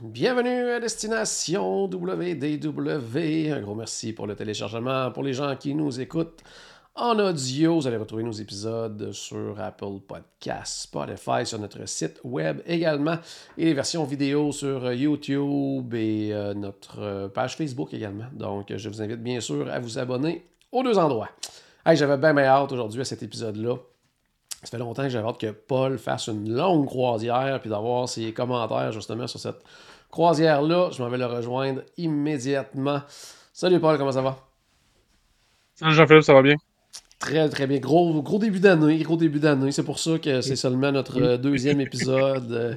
Bienvenue à Destination WDW. Un gros merci pour le téléchargement. Pour les gens qui nous écoutent en audio, vous allez retrouver nos épisodes sur Apple Podcasts, Spotify, sur notre site web également, et les versions vidéo sur YouTube et euh, notre euh, page Facebook également. Donc, je vous invite bien sûr à vous abonner aux deux endroits. Hey, J'avais bien, bien hâte aujourd'hui à cet épisode-là. Ça fait longtemps que j'avais hâte que Paul fasse une longue croisière puis d'avoir ses commentaires justement sur cette croisière-là. Je m'en vais le rejoindre immédiatement. Salut Paul, comment ça va? Salut Jean-Philippe, ça va bien? Très très bien. Gros, gros début d'année, gros début d'année. C'est pour ça que c'est seulement notre deuxième épisode euh,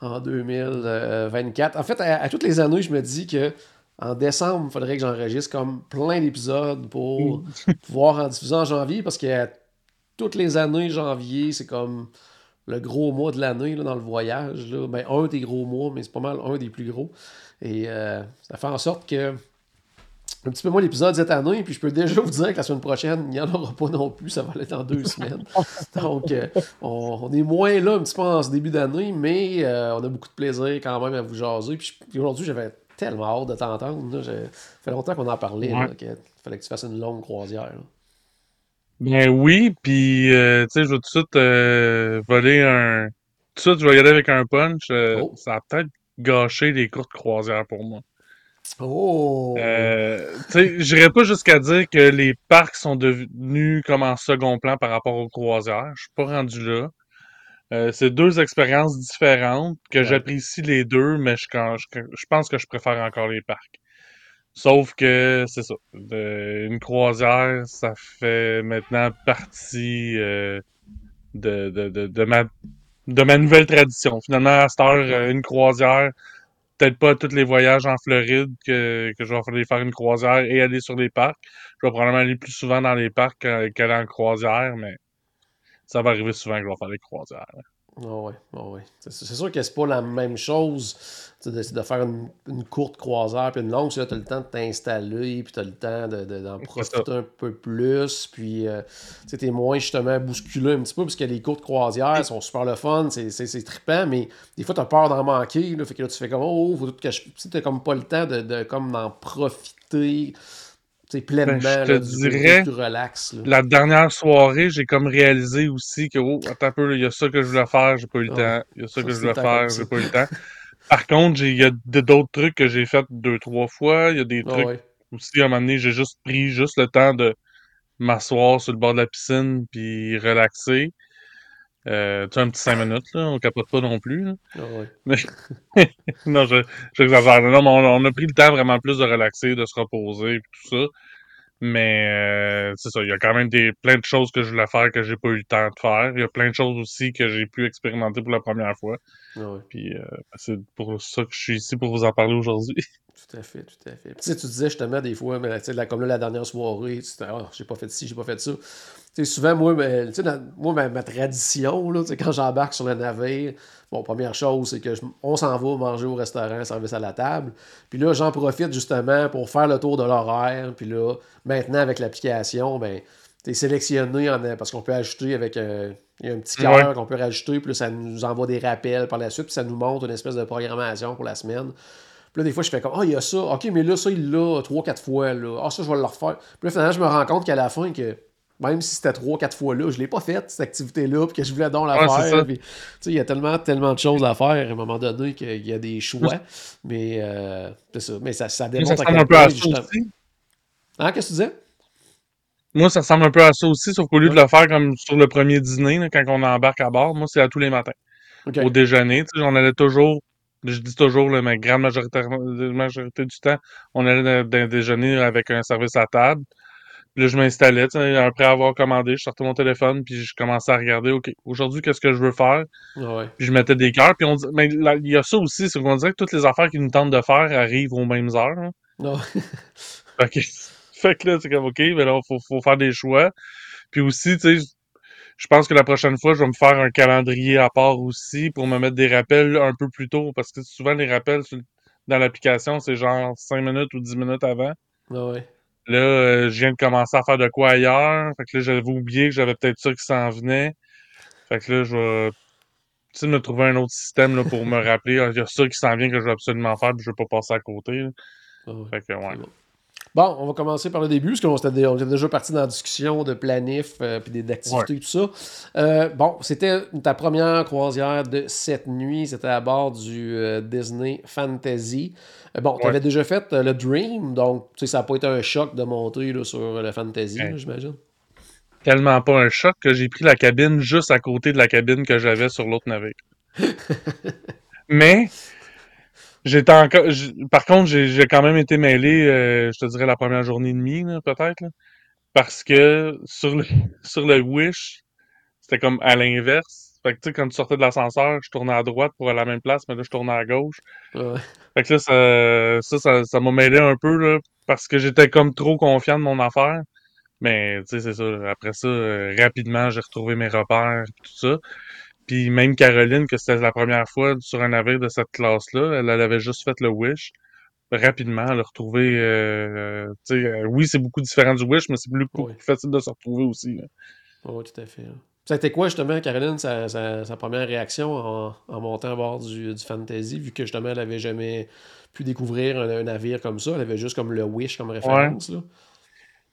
en 2024. En fait, à, à toutes les années, je me dis que en décembre, il faudrait que j'enregistre comme plein d'épisodes pour pouvoir en diffuser en janvier parce que toutes les années, janvier, c'est comme le gros mois de l'année dans le voyage. Là. Ben, un des gros mois, mais c'est pas mal un des plus gros. Et euh, ça fait en sorte que un petit peu moins d'épisodes cette année, puis je peux déjà vous dire que la semaine prochaine, il n'y en aura pas non plus, ça va être en deux semaines. Donc, euh, on, on est moins là un petit peu en ce début d'année, mais euh, on a beaucoup de plaisir quand même à vous jaser. Puis, puis aujourd'hui, j'avais tellement hâte de t'entendre. Ça fait longtemps qu'on en parlait, là, Ouais. qu'il fallait que tu fasses une longue croisière. là. Ben oui, puis euh, tu sais, je vais tout de suite euh, voler un... Tout de suite, je vais y aller avec un punch. euh, Oh. Ça a peut-être gâché les courtes croisières pour moi. Oh! Euh, tu sais, j'irais pas jusqu'à dire que les parcs sont devenus comme en second plan par rapport aux croisières. Je suis pas rendu là. Euh, c'est deux expériences différentes que Ouais. j'apprécie les deux, mais je, quand- je, je pense que je préfère encore les parcs. Sauf que c'est ça. une croisière, ça fait maintenant partie euh, de, ma de ma nouvelle tradition. Finalement, à cette heure, euh, une croisière, peut-être pas tous les voyages en Floride que, je vais faire une croisière et aller sur les parcs. Je vais probablement aller plus souvent dans les parcs qu'aller en croisière, mais ça va arriver souvent que je vais faire des croisières. Ah ouais, ah ouais. C'est sûr que c'est pas la même chose de, de faire une, une courte croisière puis une longue, tu as le temps de t'installer, puis tu as le temps de- de- d'en C'est profiter un peu plus, puis euh, tu es moins justement bousculé un petit peu, parce que les courtes croisières sont super le fun, c'est- trippant, mais des fois tu as peur d'en manquer, là, fait que là tu fais comme oh, faut tout que je. Tu n'as comme pas le temps de, de comme d'en profiter pleinement, Ben, je te là, dirais, plus relax. là. La dernière soirée, j'ai comme réalisé aussi que, oh, attends un peu, il y a ça que je voulais faire, j'ai pas eu le temps. Il y a ça Ça, que je voulais faire, j'ai pas eu le temps. Par contre, il y a d'autres trucs que j'ai fait deux, trois fois. Il y a des Ah trucs ouais. aussi, à un moment donné, j'ai juste pris juste le temps de m'asseoir sur le bord de la piscine puis relaxer. Euh, tu sais, un petit cinq minutes, là, on capote pas non plus. là. Ah ouais. Mais non, je, j'exagère. Non, mais on, on a pris le temps vraiment plus de relaxer, de se reposer et tout ça. Mais euh, c'est ça, il y a quand même des, plein de choses que je voulais faire que j'ai pas eu le temps de faire. Il y a plein de choses aussi que j'ai pu expérimenter pour la première fois. Ah ouais. Puis euh, c'est pour ça que je suis ici pour vous en parler aujourd'hui. Tout à fait, tout à fait. Puis, tu sais, tu disais justement des fois, mais, tu sais, là, comme là, la dernière soirée, tu disais, ah, j'ai pas fait ci, j'ai pas fait ça. Tu sais, souvent, moi, tu sais, dans- moi ma, ma tradition, là, quand j'embarque sur le navire, bon, première chose, c'est que je- on s'en va manger au restaurant, service à la table. Puis là, j'en profite justement pour faire le tour de l'horaire. Puis là, maintenant, avec l'application, ben, tu es sélectionné en- parce qu'on peut ajouter avec un, il y a un petit cœur Ouais. qu'on peut rajouter, puis là, ça nous envoie des rappels par la suite, puis ça nous montre une espèce de programmation pour la semaine. Puis là, des fois, je fais comme, ah, il y a ça. OK, mais là, ça, il l'a trois, quatre fois. Là. Ah, ça, je vais le refaire. Puis là, finalement, je me rends compte qu'à la fin, que même si c'était trois, quatre fois là, je ne l'ai pas faite, cette activité-là, puis que je voulais donc la Ouais, faire. il y a tellement, tellement de choses à faire à un moment donné qu'il y a des choix. Mais euh, c'est ça. Mais ça, ça démontre ça à un peu à ça aussi. Hein, qu'est-ce que tu disais? Moi, ça ressemble un peu à ça aussi, sauf qu'au lieu de le faire comme sur le premier dîner, là, quand on embarque à bord, moi, c'est à tous les matins. Au déjeuner, on allait toujours, je dis toujours, là, mais grande majorité, majorité du temps, on allait dans, dans un déjeuner avec un service à table. Puis là, je m'installais, après avoir commandé, je sortais mon téléphone, puis je commençais à regarder, OK, aujourd'hui, qu'est-ce que je veux faire? Ouais. Puis je mettais des cœurs. Puis on dit, mais là, il y a ça aussi, c'est qu'on dirait que toutes les affaires qu'ils nous tentent de faire arrivent aux mêmes heures. hein. Non. Fait que, fait que là, c'est comme, OK, mais là, faut, faut faire des choix. Puis aussi, tu sais, je pense que la prochaine fois, je vais me faire un calendrier à part aussi pour me mettre des rappels un peu plus tôt. Parce que souvent, les rappels sur- dans l'application, c'est genre 5 minutes ou 10 minutes avant. Ouais. Là, euh, je viens de commencer à faire de quoi ailleurs. Fait que là, j'avais oublié que j'avais peut-être ça qui s'en venait. Fait que là, je vais me trouver un autre système là, pour me rappeler. Ah, Il y a ça qui s'en vient que je vais absolument faire, puis je vais pas passer à côté. Ouais. Fait que, ouais. Bon. On va commencer par le début, parce qu'on était, déjà parti dans la discussion de planif euh, puis des- d'activités et tout ça. Euh, bon, c'était ta première croisière de cette nuit. C'était à bord du euh, Disney Fantasy. Euh, bon, tu avais déjà fait le Dream, donc ça n'a pas été un choc de monter là, sur le Fantasy, Ouais. j'imagine. Tellement pas un choc que j'ai pris la cabine juste à côté de la cabine que j'avais sur l'autre navire. Mais, j'étais encore. Par contre, j'ai quand même été mêlé, euh, je te dirais, la première journée et demie, peut-être. Parce que sur le, sur le Wish, c'était comme à l'inverse. Fait que, tu sais, quand tu sortais de l'ascenseur, je tournais à droite pour aller à la même place, mais là, je tournais à gauche. Ouais. Fait que là, ça, ça, ça, ça m'a mêlé un peu, là, parce que j'étais comme trop confiant de mon affaire. Mais, tu sais, c'est ça. Après ça, euh, rapidement, j'ai retrouvé mes repères, tout ça. Puis même Caroline, que c'était la première fois sur un navire de cette classe-là, elle, elle avait juste fait le Wish. Rapidement, elle a retrouvé... euh, euh, oui, c'est beaucoup différent du Wish, mais c'est plus, beaucoup Oui. plus facile de se retrouver aussi. Oui, tout à fait. a été quoi, justement, Caroline, sa, sa- sa première réaction en, en montant à bord du, du Fantasy, vu que, justement, elle avait jamais pu découvrir un, un navire comme ça. Elle avait juste comme le Wish comme référence. Là?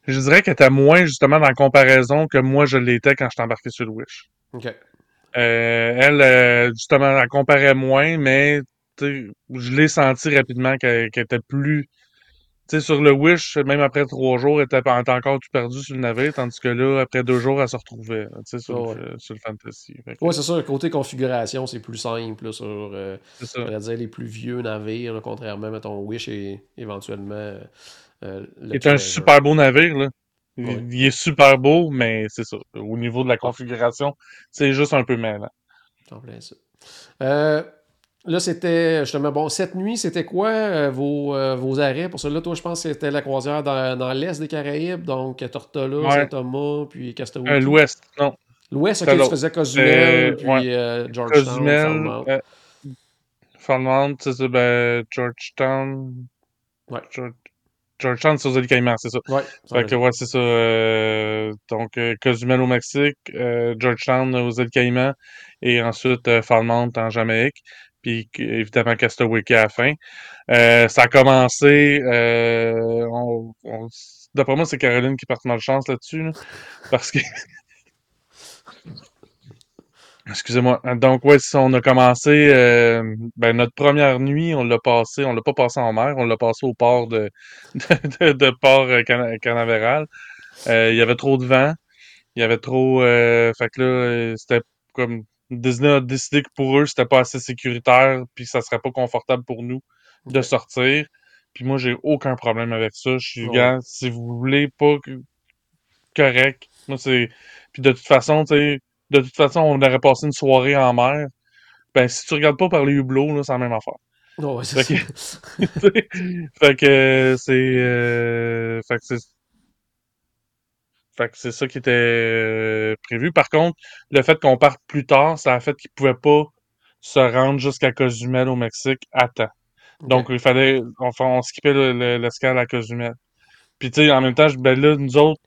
Je dirais qu'elle était moins, justement, dans la comparaison que moi, je l'étais quand je suis embarqué sur le Wish. OK. Euh, elle, euh, justement, elle comparait moins, mais je l'ai senti rapidement qu'elle était plus. Tu sais, sur le Wish, même après trois jours, elle était, encore tout perdue sur le navire, tandis que là, après deux jours, elle se retrouvait sur, ouais. le, sur le Fantasy. Que, Oui, c'est sûr, côté configuration, c'est plus simple là, sur euh, dire, les plus vieux navires, là, contrairement, mettons, Wish et éventuellement euh, euh, le C'est un super beau navire, là. Il, Ouais. il est super beau, mais c'est ça. Au niveau de la configuration, c'est juste un peu mêlant. En plein ça. Euh, là, c'était justement, bon, cette nuit, c'était quoi euh, vos, euh, vos arrêts? Pour cela, toi, je pense que c'était la croisière dans, dans l'est des Caraïbes, donc Tortola, Ouais. Saint-Thomas, puis Castaway. L'Ouest, non. L'ouest, ok, tu faisais Cozumel, puis ouais. Georgetown, Cozumel, Falmouth, c'est ça, ben, Georgetown. Ouais. George- Georgetown, c'est aux îles Caïmans, c'est ça. Ouais, Fait que, ouais, c'est ça. euh, donc, euh, Cozumel au Mexique, euh, Georgetown aux îles Caïmans, et ensuite euh, Falmouth en Jamaïque, puis évidemment Castaway à la fin. Euh, ça a commencé, euh, on- on- d'après moi, c'est Caroline qui porte malchance là-dessus, là, parce que... Excusez-moi. Donc, ouais, ça, on a commencé, euh, ben, notre première nuit, on l'a passé, on l'a pas passé en mer, on l'a passé au port de, de, de, de port euh, Cana- Canaveral. Euh, il y avait trop de vent. Il y avait trop, euh, fait que là, euh, c'était comme, Disney a décidé que pour eux, c'était pas assez sécuritaire, puis ça serait pas confortable pour nous de sortir. Puis moi, j'ai aucun problème avec ça. Je suis, gars, si vous voulez pas correct. Moi, c'est, puis de toute façon, tu sais, de toute façon, on aurait passé une soirée en mer. Ben, si tu regardes pas par les hublots, là, c'est la même affaire. Ouais, c'est Fait ça. fait que c'est euh, fait que c'est fait que c'est ça qui était euh, prévu. Par contre, le fait qu'on parte plus tard, ça a fait qu'ils pouvaient pas se rendre jusqu'à Cozumel au Mexique à temps. Donc il fallait enfin on skippait le- le- l'escale à Cozumel. Puis tu sais en même temps, je- ben là nous autres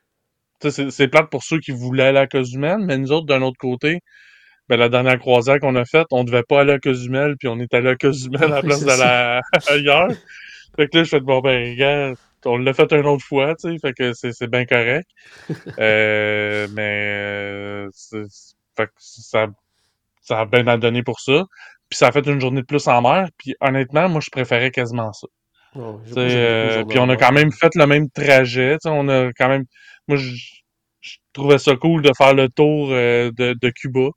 c'est plate pour ceux qui voulaient aller à Cozumel, mais nous autres d'un autre côté, ben la dernière croisière qu'on a faite, on devait pas aller à Cozumel, puis on est allé à Cozumel à la place d'aller à- ailleurs. Fait que là, je fais bon ben regarde, on l'a fait une autre fois, tu sais, fait que c'est bien correct. Euh, mais euh, fait que ça, ça a bien à donner pour ça. Puis ça a fait une journée de plus en mer. Puis honnêtement, moi je préférais quasiment ça. Euh, de puis on a quand de même fait le même trajet. tu sais, On a quand même. Moi, je, je trouvais ça cool de faire le tour euh, de, de Cuba.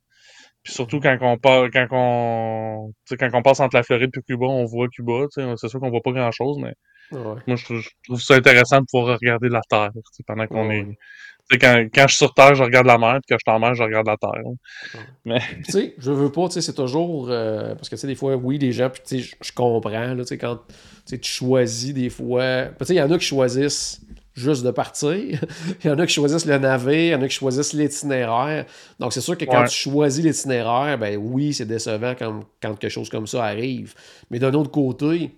Puis surtout quand on part, quand on, quand on passe entre la Floride et Cuba, on voit Cuba. C'est sûr qu'on voit pas grand chose, mais Ouais. moi je trouve, je trouve ça intéressant de pouvoir regarder la Terre pendant qu'on Ouais, est. quand, quand je suis sur Terre, je regarde la mer, puis quand je suis en mer, je regarde la Terre. là. Mais tu sais, je veux pas, tu sais, c'est toujours. euh, parce que, tu sais, des fois, oui, les gens, puis, tu sais, je- comprends, là, tu sais, quand tu choisis des fois. Tu sais, il y en a qui choisissent juste de partir. Il y en a qui choisissent le navire, il y en a qui choisissent l'itinéraire. Donc, c'est sûr que quand Ouais. tu choisis l'itinéraire, ben oui, c'est décevant quand, quand quelque chose comme ça arrive. Mais d'un autre côté,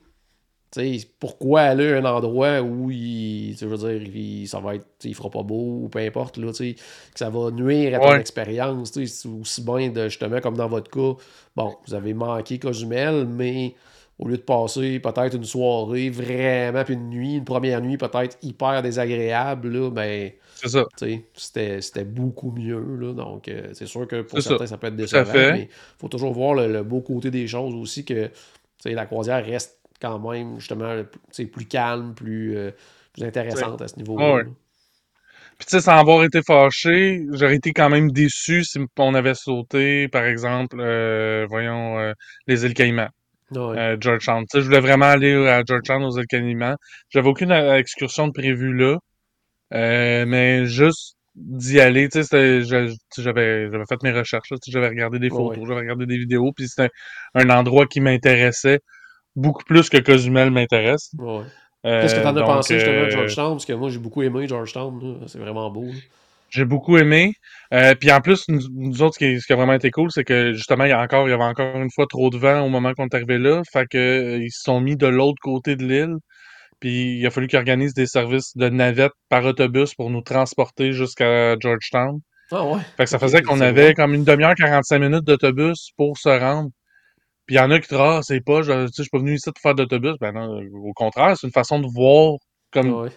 tu sais, pourquoi aller à un endroit où il, je veux dire, il, ça va être, il fera pas beau ou peu importe, là, tu sais, que ça va nuire à ton Ouais. expérience, tu sais, c'est aussi bien de, justement, comme dans votre cas, bon, vous avez manqué Cozumel, mais au lieu de passer peut-être une soirée vraiment, puis une nuit, une première nuit peut-être hyper désagréable, là, ben, c'était beaucoup mieux, là, donc euh, c'est sûr que pour ça. certains, ça peut être décevant, mais il faut toujours voir le, le beau côté des choses aussi, que, la croisière reste quand même, justement, plus calme, plus, euh, plus intéressante à ce niveau-là. Ouais. Puis tu sais, sans avoir été fâché, j'aurais été quand même déçu si on avait sauté, par exemple, euh, voyons, les îles Caïmans, là. Ouais. euh, Georgetown. Je voulais vraiment aller à Georgetown aux îles. J'avais aucune euh, excursion de prévue là, euh, mais juste d'y aller, tu sais, j'avais fait mes recherches, j'avais regardé des photos, j'avais regardé des vidéos, puis c'était un endroit qui m'intéressait beaucoup plus que Cozumel m'intéresse. Qu'est-ce que t'en as pensé justement de Georgetown? Parce que moi, j'ai beaucoup aimé Georgetown. C'est vraiment beau. là. J'ai beaucoup aimé. Euh, puis en plus, nous, nous autres, ce qui, ce qui a vraiment été cool, c'est que justement, il y a encore, il y avait encore une fois trop de vent au moment qu'on est arrivé là. Fait que euh, ils se sont mis de l'autre côté de l'île. Puis il a fallu qu'ils organisent des services de navette par autobus pour nous transporter jusqu'à Georgetown. Ah ouais. Fait que ça faisait qu'on avait comme une demi-heure, 45 minutes d'autobus pour se rendre. Puis il y en a qui disent Ah, c'est pas, je, je suis pas venu ici pour faire d'autobus. Ben non, au contraire, c'est une façon de voir comme Ouais.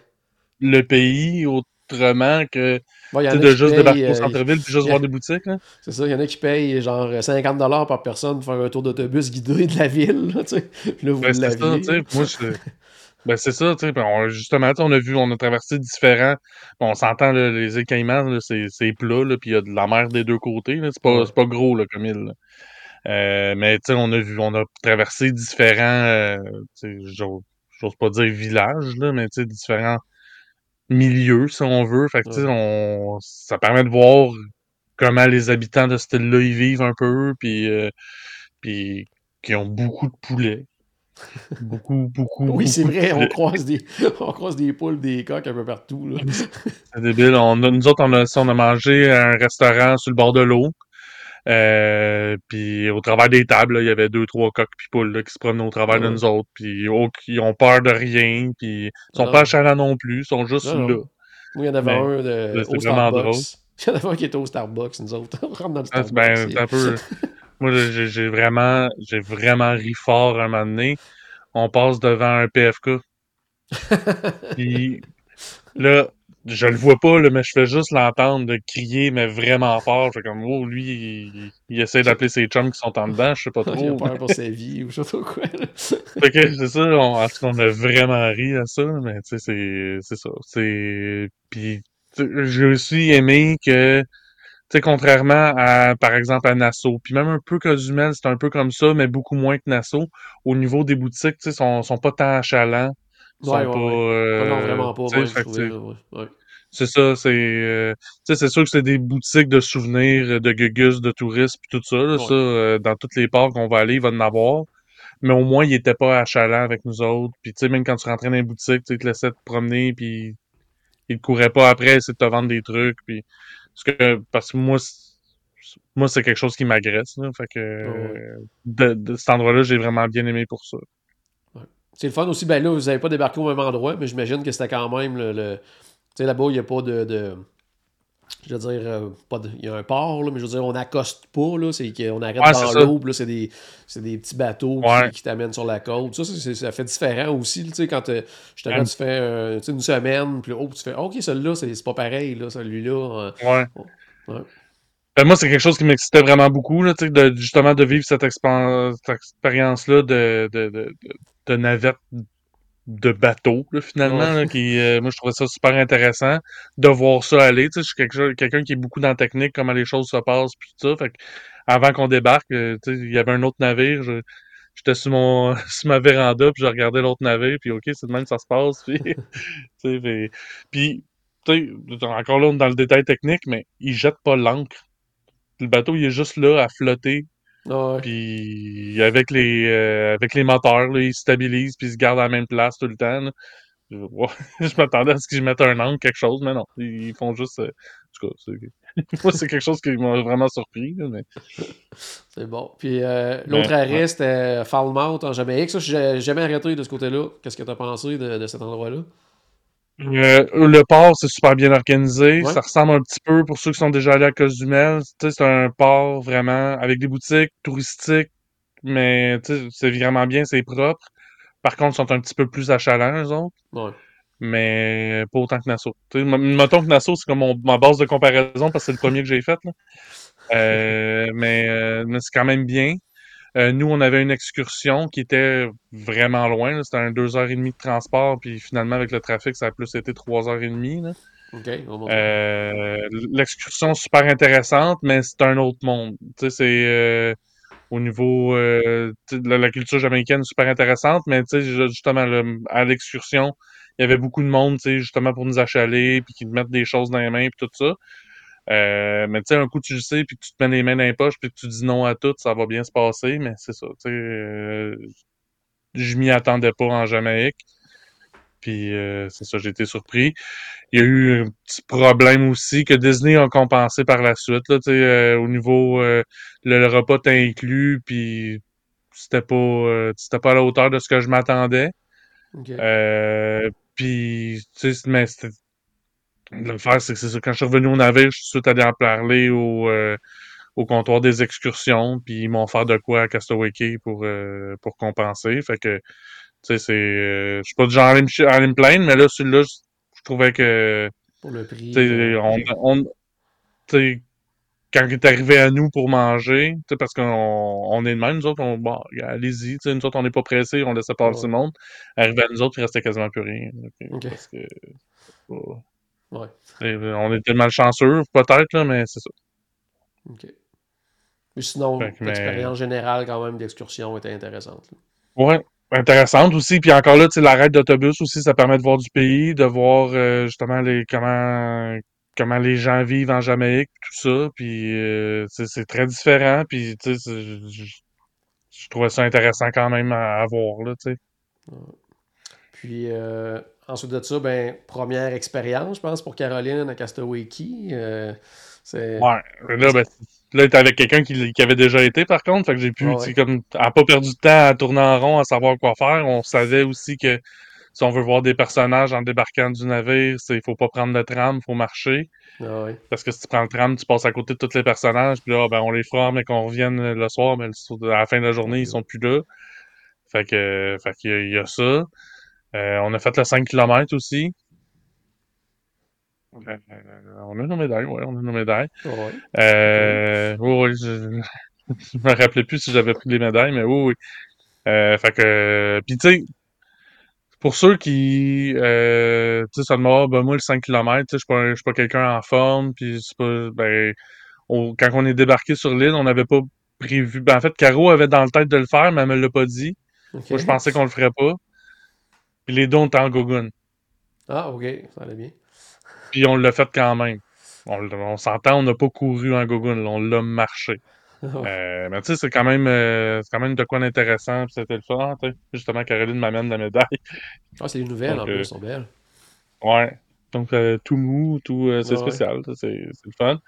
le pays autrement que Bon, y en de juste payent, débarquer au euh, centre-ville puis juste a- voir des boutiques. C'est ça, il y en a qui payent genre 50$ par personne pour faire un tour d'autobus guidé de la ville. Là, tu sais. Puis là vous Ben, c'est ça, tu sais. Moi, je... Ben, c'est ça, tu sais. on- justement, on a vu, on a traversé différents. Bon, on s'entend, là, les îles Caïmans, là, c'est, c'est plat, là, puis il y a de la mer des deux côtés, là. C'est pas, Ouais. c'est pas gros, là, comme île. Euh, mais, tu sais, on a vu, on a traversé différents, euh, tu sais, j'ose, j'ose pas dire villages, là, mais, tu sais, différents milieux, si on veut. Fait que, tu sais, Ouais. on, ça permet de voir comment les habitants de cette île-là y vivent un peu, puis, euh, puis qui ont beaucoup de poulets. Beaucoup, beaucoup, Oui, c'est vrai, on croise, des, on croise des poules, des coqs un peu partout. C'est débile. On a- nous autres, on a, on a mangé à un restaurant sur le bord de l'eau. Euh, puis au travers des tables, il y avait deux, trois coqs puis poules là, qui se promenaient au travers de Ouais. nous autres. Puis oh, ils ont peur de rien. Puis ils sont Ah pas non. achalants non plus. Ils sont juste Non, non. là. Moi, il y en avait Mais, un de, au Starbucks. Il y en avait un qui était au Starbucks, nous autres. On rentre dans le Ah, Starbucks. ben, c'est- c'est un peu. Moi, j'ai j'ai vraiment, j'ai vraiment ri fort un moment donné. On passe devant un PFK. Puis là, je le vois pas, là, mais je fais juste l'entendre de crier, mais vraiment fort. Je fais comme, oh, lui, il, il essaie d'appeler ses chums qui sont en dedans, je sais pas il a trop. peur pour sa vie ou je sais pas quoi. Fait que c'est ça, on, en tout cas, on a vraiment ri à ça, mais tu sais, c'est, c'est ça. C'est, puis j'ai aussi aimé que, tu sais, contrairement à, par exemple, à Nassau, puis même un peu Cozumel, c'est un peu comme ça, mais beaucoup moins que Nassau. Au niveau des boutiques, tu sais, sont, sont pas tant achalants. Sont Ouais, ouais, pas, euh, Non, vraiment pas. c'est- ouais. C'est ça, c'est euh, tu sais c'est sûr que c'est des boutiques de souvenirs euh, de gugus de touristes puis tout ça là, ça euh, dans toutes les parcs qu'on va aller, il va en avoir. Mais au moins il était pas achalant avec nous autres, puis tu sais même quand tu rentrais dans les boutiques, tu te laissait te promener puis il courait pas après essayer de te vendre des trucs puis parce que parce que moi c'est- moi c'est quelque chose qui m'agresse là, fait que ouais. de, de cet endroit-là, j'ai vraiment bien aimé pour ça. C'est le fun aussi. Ben là, vous n'avez pas débarqué au même endroit, mais j'imagine que c'était quand même le. le- Tu sais, là-bas, il n'y a pas de. de- je veux dire, euh, pas de- il y a un port, là, mais je veux dire, on n'accoste pas, là. C'est qu'on arrête Ouais, dans là, c'est des, c'est des petits bateaux qui- Ouais. qui, t'amènent sur la côte. Ça, ça fait différent aussi, tu sais, quand euh, justement, Ouais. tu fais euh, tu sais, une semaine, puis oh, tu fais, OK, celui-là, c'est pas pareil, là, celui-là. euh, Ouais. Ouais. Ben, moi, c'est quelque chose qui m'excitait vraiment beaucoup, là, tu sais, de, justement, de vivre cette, expérience-là de, de, de, de, navette de bateau, là, finalement, là, qui, euh, moi, je trouvais ça super intéressant de voir ça aller. Tu sais, je suis quelqu'un qui est beaucoup dans la technique, comment les choses se passent, puis tout ça. Fait que avant qu'on débarque, euh, tu sais, il y avait un autre navire. je- J'étais sur mon sur ma véranda, puis je regardais l'autre navire, puis OK, c'est de même que ça se passe. Puis, tu sais, puis, puis, tu sais, encore là, on est dans le détail technique, mais il jette pas l'ancre. Le bateau, il est juste là à flotter ouais. puis avec les euh, avec les moteurs, là, ils se stabilisent puis ils se gardent à la même place tout le temps. là. Je, je m'attendais à ce qu'ils mettent un angle, quelque chose, mais non. Ils font juste. euh, en tout cas, c'est moi, c'est quelque chose qui m'a vraiment surpris. mais... C'est bon. Puis euh, l'autre Ben, arrêt, ouais. c'était Falmouth en Jamaïque. Ça, j'ai jamais arrêté de ce côté-là. Qu'est-ce que tu as pensé de, de cet endroit-là? Euh, le port, c'est super bien organisé. Ouais. Ça ressemble un petit peu, pour ceux qui sont déjà allés à Cozumel, c'est un port vraiment avec des boutiques touristiques, mais c'est vraiment bien, c'est propre. Par contre, ils sont un petit peu plus achalants, eux autres. Ouais. mais pas autant que Nassau. Tu sais, m- mettons que Nassau, c'est comme mon- ma base de comparaison parce que c'est le premier que j'ai fait. Là. Euh, mais euh, mais c'est quand même bien. Euh, nous, on avait une excursion qui était vraiment loin. C'était un deux heures et demie de transport, puis finalement, avec le trafic, ça a plus été trois heures et demie. là. OK. on monte. Euh, L'excursion super intéressante, mais c'est un autre monde. C'est euh, au niveau euh, de la, la culture jamaïcaine super intéressante, mais justement, le- à l'excursion, il y avait beaucoup de monde, justement pour nous achaler, puis qui te mettent des choses dans les mains, puis tout ça. Euh, mais tu sais, un coup tu le sais, puis que tu te mets les mains dans les poches, puis que tu dis non à tout, ça va bien se passer, mais c'est ça, tu sais, euh, je m'y attendais pas en Jamaïque. Puis euh, c'est ça, j'ai été surpris. Il y a eu un petit problème aussi que Disney a compensé par la suite. Là, tu sais, euh, au niveau euh, le, le repas t'est inclus, puis c'était pas euh, c'était pas à la hauteur de ce que je m'attendais. OK. Euh, puis tu sais, mais c'était l'affaire, c'est que c'est ça. Quand je suis revenu au navire, je suis tout de suite allé en parler au, euh, au comptoir des excursions, puis ils m'ont offert de quoi à Castaway Cay pour, euh, pour compenser. Fait que, tu sais, c'est... euh, je suis pas du genre à aller me, plaindre, mais là, celui-là, je, trouvais que, Pour le prix. on... on quand il est arrivé à nous pour manger, tu sais, parce qu'on on est de même, nous autres, on, bon, allez-y, tu sais, nous autres, on n'est pas pressés, on laissait passer Ouais. le monde. Arrivé à nous autres, il restait quasiment plus rien. Parce que, oh, Ouais. sais, on était malchanceux, peut-être, mais c'est ça. OK. Mais sinon, mais- l'expérience générale, quand même, d'excursion était intéressante. Ouais, intéressante aussi. Puis encore là, tu sais, l'arrêt d'autobus aussi, ça permet de voir du pays, de voir euh, justement les comment comment les gens vivent en Jamaïque, tout ça. Puis euh, c'est très différent. Puis tu sais, c'est- je, trouvais ça intéressant quand même à, à voir là, tu sais. Puis euh, ensuite de ça, ben, première expérience, je pense, pour Caroline à Castaway Key. euh. Ouais. Là, ben, là, t'es avec quelqu'un qui, qui avait déjà été, par contre. Fait que j'ai pu, Ouais, comme, à pas perdu de temps à tourner en rond, à savoir quoi faire. On savait aussi que si on veut voir des personnages en débarquant du navire, c'est, faut pas prendre de tram, faut marcher. Ah. Parce que si tu prends le tram, tu passes à côté de tous les personnages, puis là, ben, on les fera, mais qu'on revienne le soir, mais le- à la fin de la journée, ils sont plus là. Fait que, fait qu'il y a ça. Euh, on a fait le 5 km aussi. Euh, on a nos médailles, ouais, on a nos médailles. Ouais. Euh, oui, oui, je, je me rappelais plus si j'avais pris les médailles, mais oui, oui. Euh, fait que, puis tu sais, pour ceux qui, euh, tu sais, ça demande, ben moi, le 5 km, tu sais, je suis pas, pas quelqu'un en forme, puis c'est pas, ben, on- quand on est débarqué sur l'île, on n'avait pas prévu, ben, en fait, Caro avait dans le tête de le faire, mais elle me l'a pas dit. Moi, je pensais qu'on le ferait pas. Puis les deux, on était en gogoune. Ah, OK, ça allait bien. Puis on l'a fait quand même. On, s'entend, on n'a pas couru en gogoune, là, on l'a marché. Euh, mais tu sais, c'est quand même euh, c'est quand même de quoi d'intéressant, puis c'était le fun, tu sais. Justement, Caroline m'amène la médaille. Ah, c'est des nouvelles, en plus, euh, elles sont belles. Ouais. Donc, euh, tout mou, tout, euh, c'est Ouais, spécial, c'est le fun.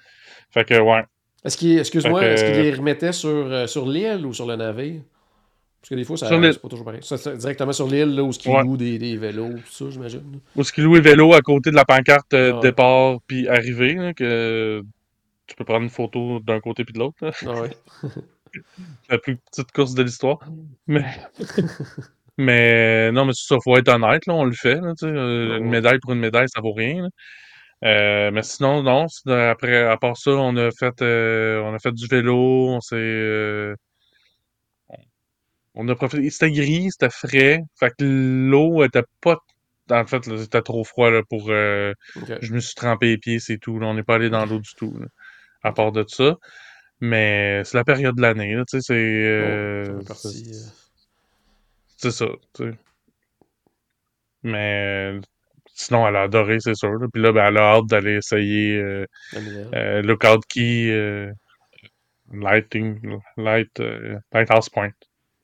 Fait que, ouais. Est-ce qu'il, excuse-moi, est-ce qu'il les remettait sur, sur l'île ou sur le navire? Parce que des fois, ça, c'est pas toujours pareil. Ça, directement sur l'île, là, où ce Ouais. louent des, des vélos, tout ça, j'imagine. Où est-ce qu'il loue les vélos à côté de la pancarte euh, Ah départ puis arrivée, là, que tu peux prendre une photo d'un côté puis de l'autre. Ah ouais. la plus petite course de l'histoire. Mais, mais non, mais ça, faut être honnête, là, on le fait. Là, euh, Ouais, Une médaille pour une médaille, ça vaut rien. là. Euh, mais sinon, non. Après, à part ça, on a fait, euh, on a fait du vélo, on s'est, euh, on a profité. C'était gris, c'était frais. Fait que l'eau était pas. En fait, c'était trop froid là, pour. euh. Je me suis trempé les pieds, c'est tout. là. On n'est pas allé dans l'eau du tout. là, à part de ça. Mais c'est la période de l'année, là, tu sais, c'est. euh, Oh, c'est- euh, c'est ça. Mais euh, sinon, elle a adoré, c'est sûr. là. Puis là, ben, elle a hâte d'aller essayer euh, euh, Lookout Key, euh, Lighting, Light, euh, Lighthouse Point.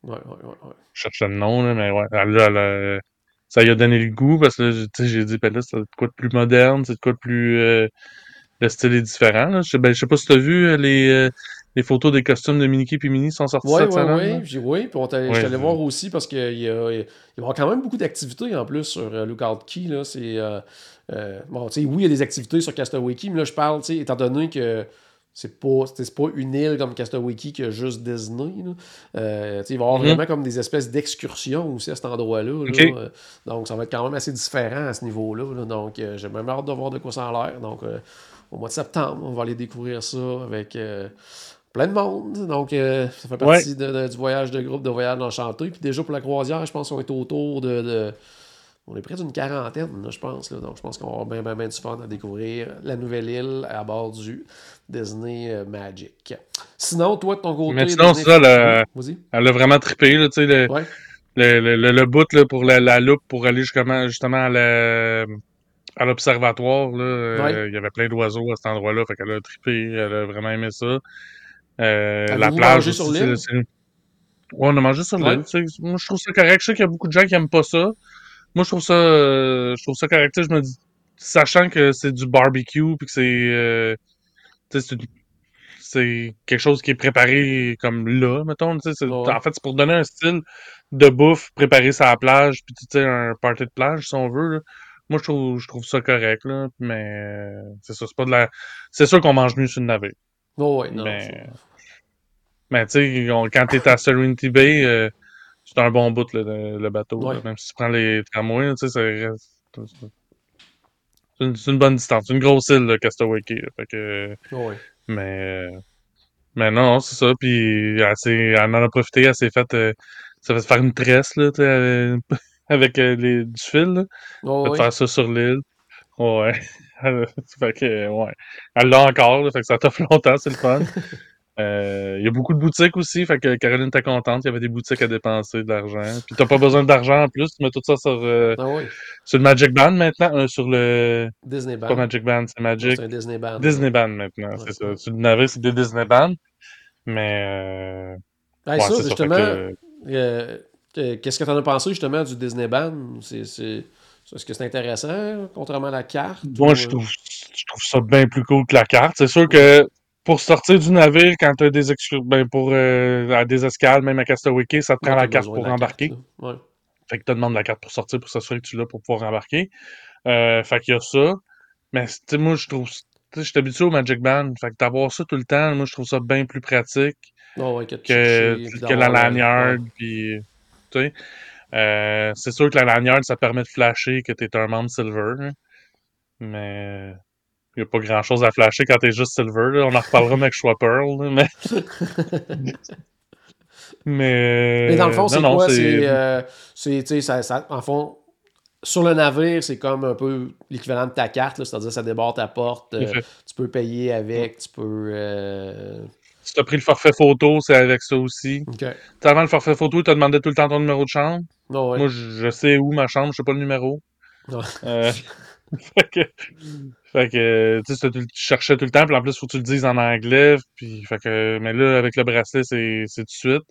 Ouais, ouais, ouais, ouais. Je cherchais le nom, là, mais ouais, elle, elle a- ça lui a donné le goût parce que là, tu sais, j'ai dit, ben là, c'est de quoi de plus moderne, c'est de quoi de plus. euh, le style est différent. Là. Je, ben, je sais pas si t'as vu euh, les, euh, les photos des costumes de Miniki puis Minnie sont sorties Oui, cette oui, semaine. oui. Oui, puis on je Ouais, suis allé voir aussi parce qu'il y, a- y y avoir quand même beaucoup d'activités en plus sur euh, Lookout Key. Là. C'est, euh, euh, bon, tu sais, oui, il y a des activités sur Castaway Key, mais là, je parle, tu sais, étant donné que c'est pas, pas une île comme Castaway Key qui a juste Disney. Là. Euh, il va y avoir Mhm. vraiment comme des espèces d'excursions aussi à cet endroit-là. Euh, donc, ça va être quand même assez différent à ce niveau-là. là. Donc, euh, j'ai même hâte de voir de quoi ça a l'air. Donc, euh, au mois de septembre, on va aller découvrir ça avec plein de monde. Donc, ça fait partie de- de- du voyage de groupe de voyage enchanté. Puis déjà pour la croisière, je pense qu'on est autour de. de- on est près d'une quarantaine, là, je pense. là. Donc, je pense qu'on va avoir bien, bien, bien du fun à découvrir la nouvelle île à bord du Disney euh, Magic. Sinon, toi, de ton côté. Mais sinon, Disney- ça, le- Oui, Vas-y. Elle a vraiment trippé, là, tu sais, le, Ouais. le, le, le, le bout là, pour la, la loupe pour aller justement, justement à l'observatoire. euh. Il y avait plein d'oiseaux à cet endroit-là, fait qu'elle a trippé, elle a vraiment aimé ça. Euh, la plage mangé aussi, sur l'île? Ouais, on a mangé sur l'île. Moi, je trouve ça correct. Je sais qu'il y a beaucoup de gens qui aiment pas ça. Moi, je trouve ça, euh, je trouve ça correct. Je me dis, sachant que c'est du barbecue, puis que c'est, euh, c'est quelque chose qui est préparé comme là, mettons. tu sais, c'est- Ouais. En fait, c'est pour donner un style de bouffe préparé sur la plage, puis tu sais, un party de plage, si on veut. là. Moi, je trouve, je trouve ça correct, là, mais euh, c'est ça, c'est pas de la... C'est sûr qu'on mange mieux sur le navire. Oh, ouais, non. Mais- Mais tu sais, quand t'es à Serenity Bay, euh, c'est un bon bout, là, le, le bateau. là. Même si tu prends les tramways, tu sais, ça reste... C'est une, bonne distance. C'est une grosse île, là, Castaway là. Fait que... ouais. Mais, euh, mais non, c'est ça. Puis elle, elle en a profité, elle s'est faite, euh, ça fait faire une tresse là, avec, avec, euh, les, du fil. Là. Oh, faire ça sur l'île. Ouais. fait que, ouais. Elle l'a encore, là, fait que ça t'offre longtemps, c'est le fun. Euh, Il y a beaucoup de boutiques aussi, fait que Caroline était contente, il y avait des boutiques à dépenser de l'argent. Puis t'as pas besoin d'argent en plus, tu mets tout ça sur, euh, Ah, sur le Magic Band maintenant, euh, sur le... Disney Band. Pas Magic Band, c'est Magic. C'est un Disney Band. Disney Band maintenant, Ouais, c'est ça. Sur le navire, c'est des Disney Band. Mais euh, ouais, ça, justement, que, euh, que- qu'est-ce que tu en as pensé justement du Disney Band? C'est, est-ce que c'est intéressant, contrairement à la carte? moi, ou, je trouve, je trouve ça bien plus cool que la carte. C'est sûr que pour sortir du navire, quand tu as des excursions, ben pour euh, à des escales, même à Castaway Cay, ça te prend ouais, la carte pour la embarquer. carte, là. Ouais. Fait que tu demandes la carte pour sortir pour s'assurer que tu l'as pour pouvoir embarquer. Euh, fait qu'il y a ça. Mais tu moi, je trouve. tu Je suis habitué au Magic Band. Fait que d'avoir ça tout le temps, moi, je trouve ça bien plus pratique. Oh, ouais, que, que, la lanyard, puis tu. Euh, c'est sûr que la lanyard, ça permet de flasher que t'es un membre silver, hein. mais il n'y a pas grand chose à flasher quand t'es juste silver. là. On en reparlera avec Choix Pearl, là, mais... mais... Mais dans le fond, c'est quoi? C'est, euh, tu ça, ça- en fond, sur le navire, c'est comme un peu l'équivalent de ta carte, c'est-à-dire ça débarre ta porte, euh, tu peux payer avec, tu peux... euh, Si t'as pris le forfait photo, c'est avec ça aussi. OK. Tu sais, avant le forfait photo, il t'a demandé tout le temps ton numéro de chambre? Ouais. Moi, je, je sais où ma chambre, je sais pas le numéro. Ouais. Euh, fait que, fait que tu cherchais tout le temps, puis en plus, faut que tu le dises en anglais. Puis, fait que, mais là, avec le bracelet, c'est tout de suite.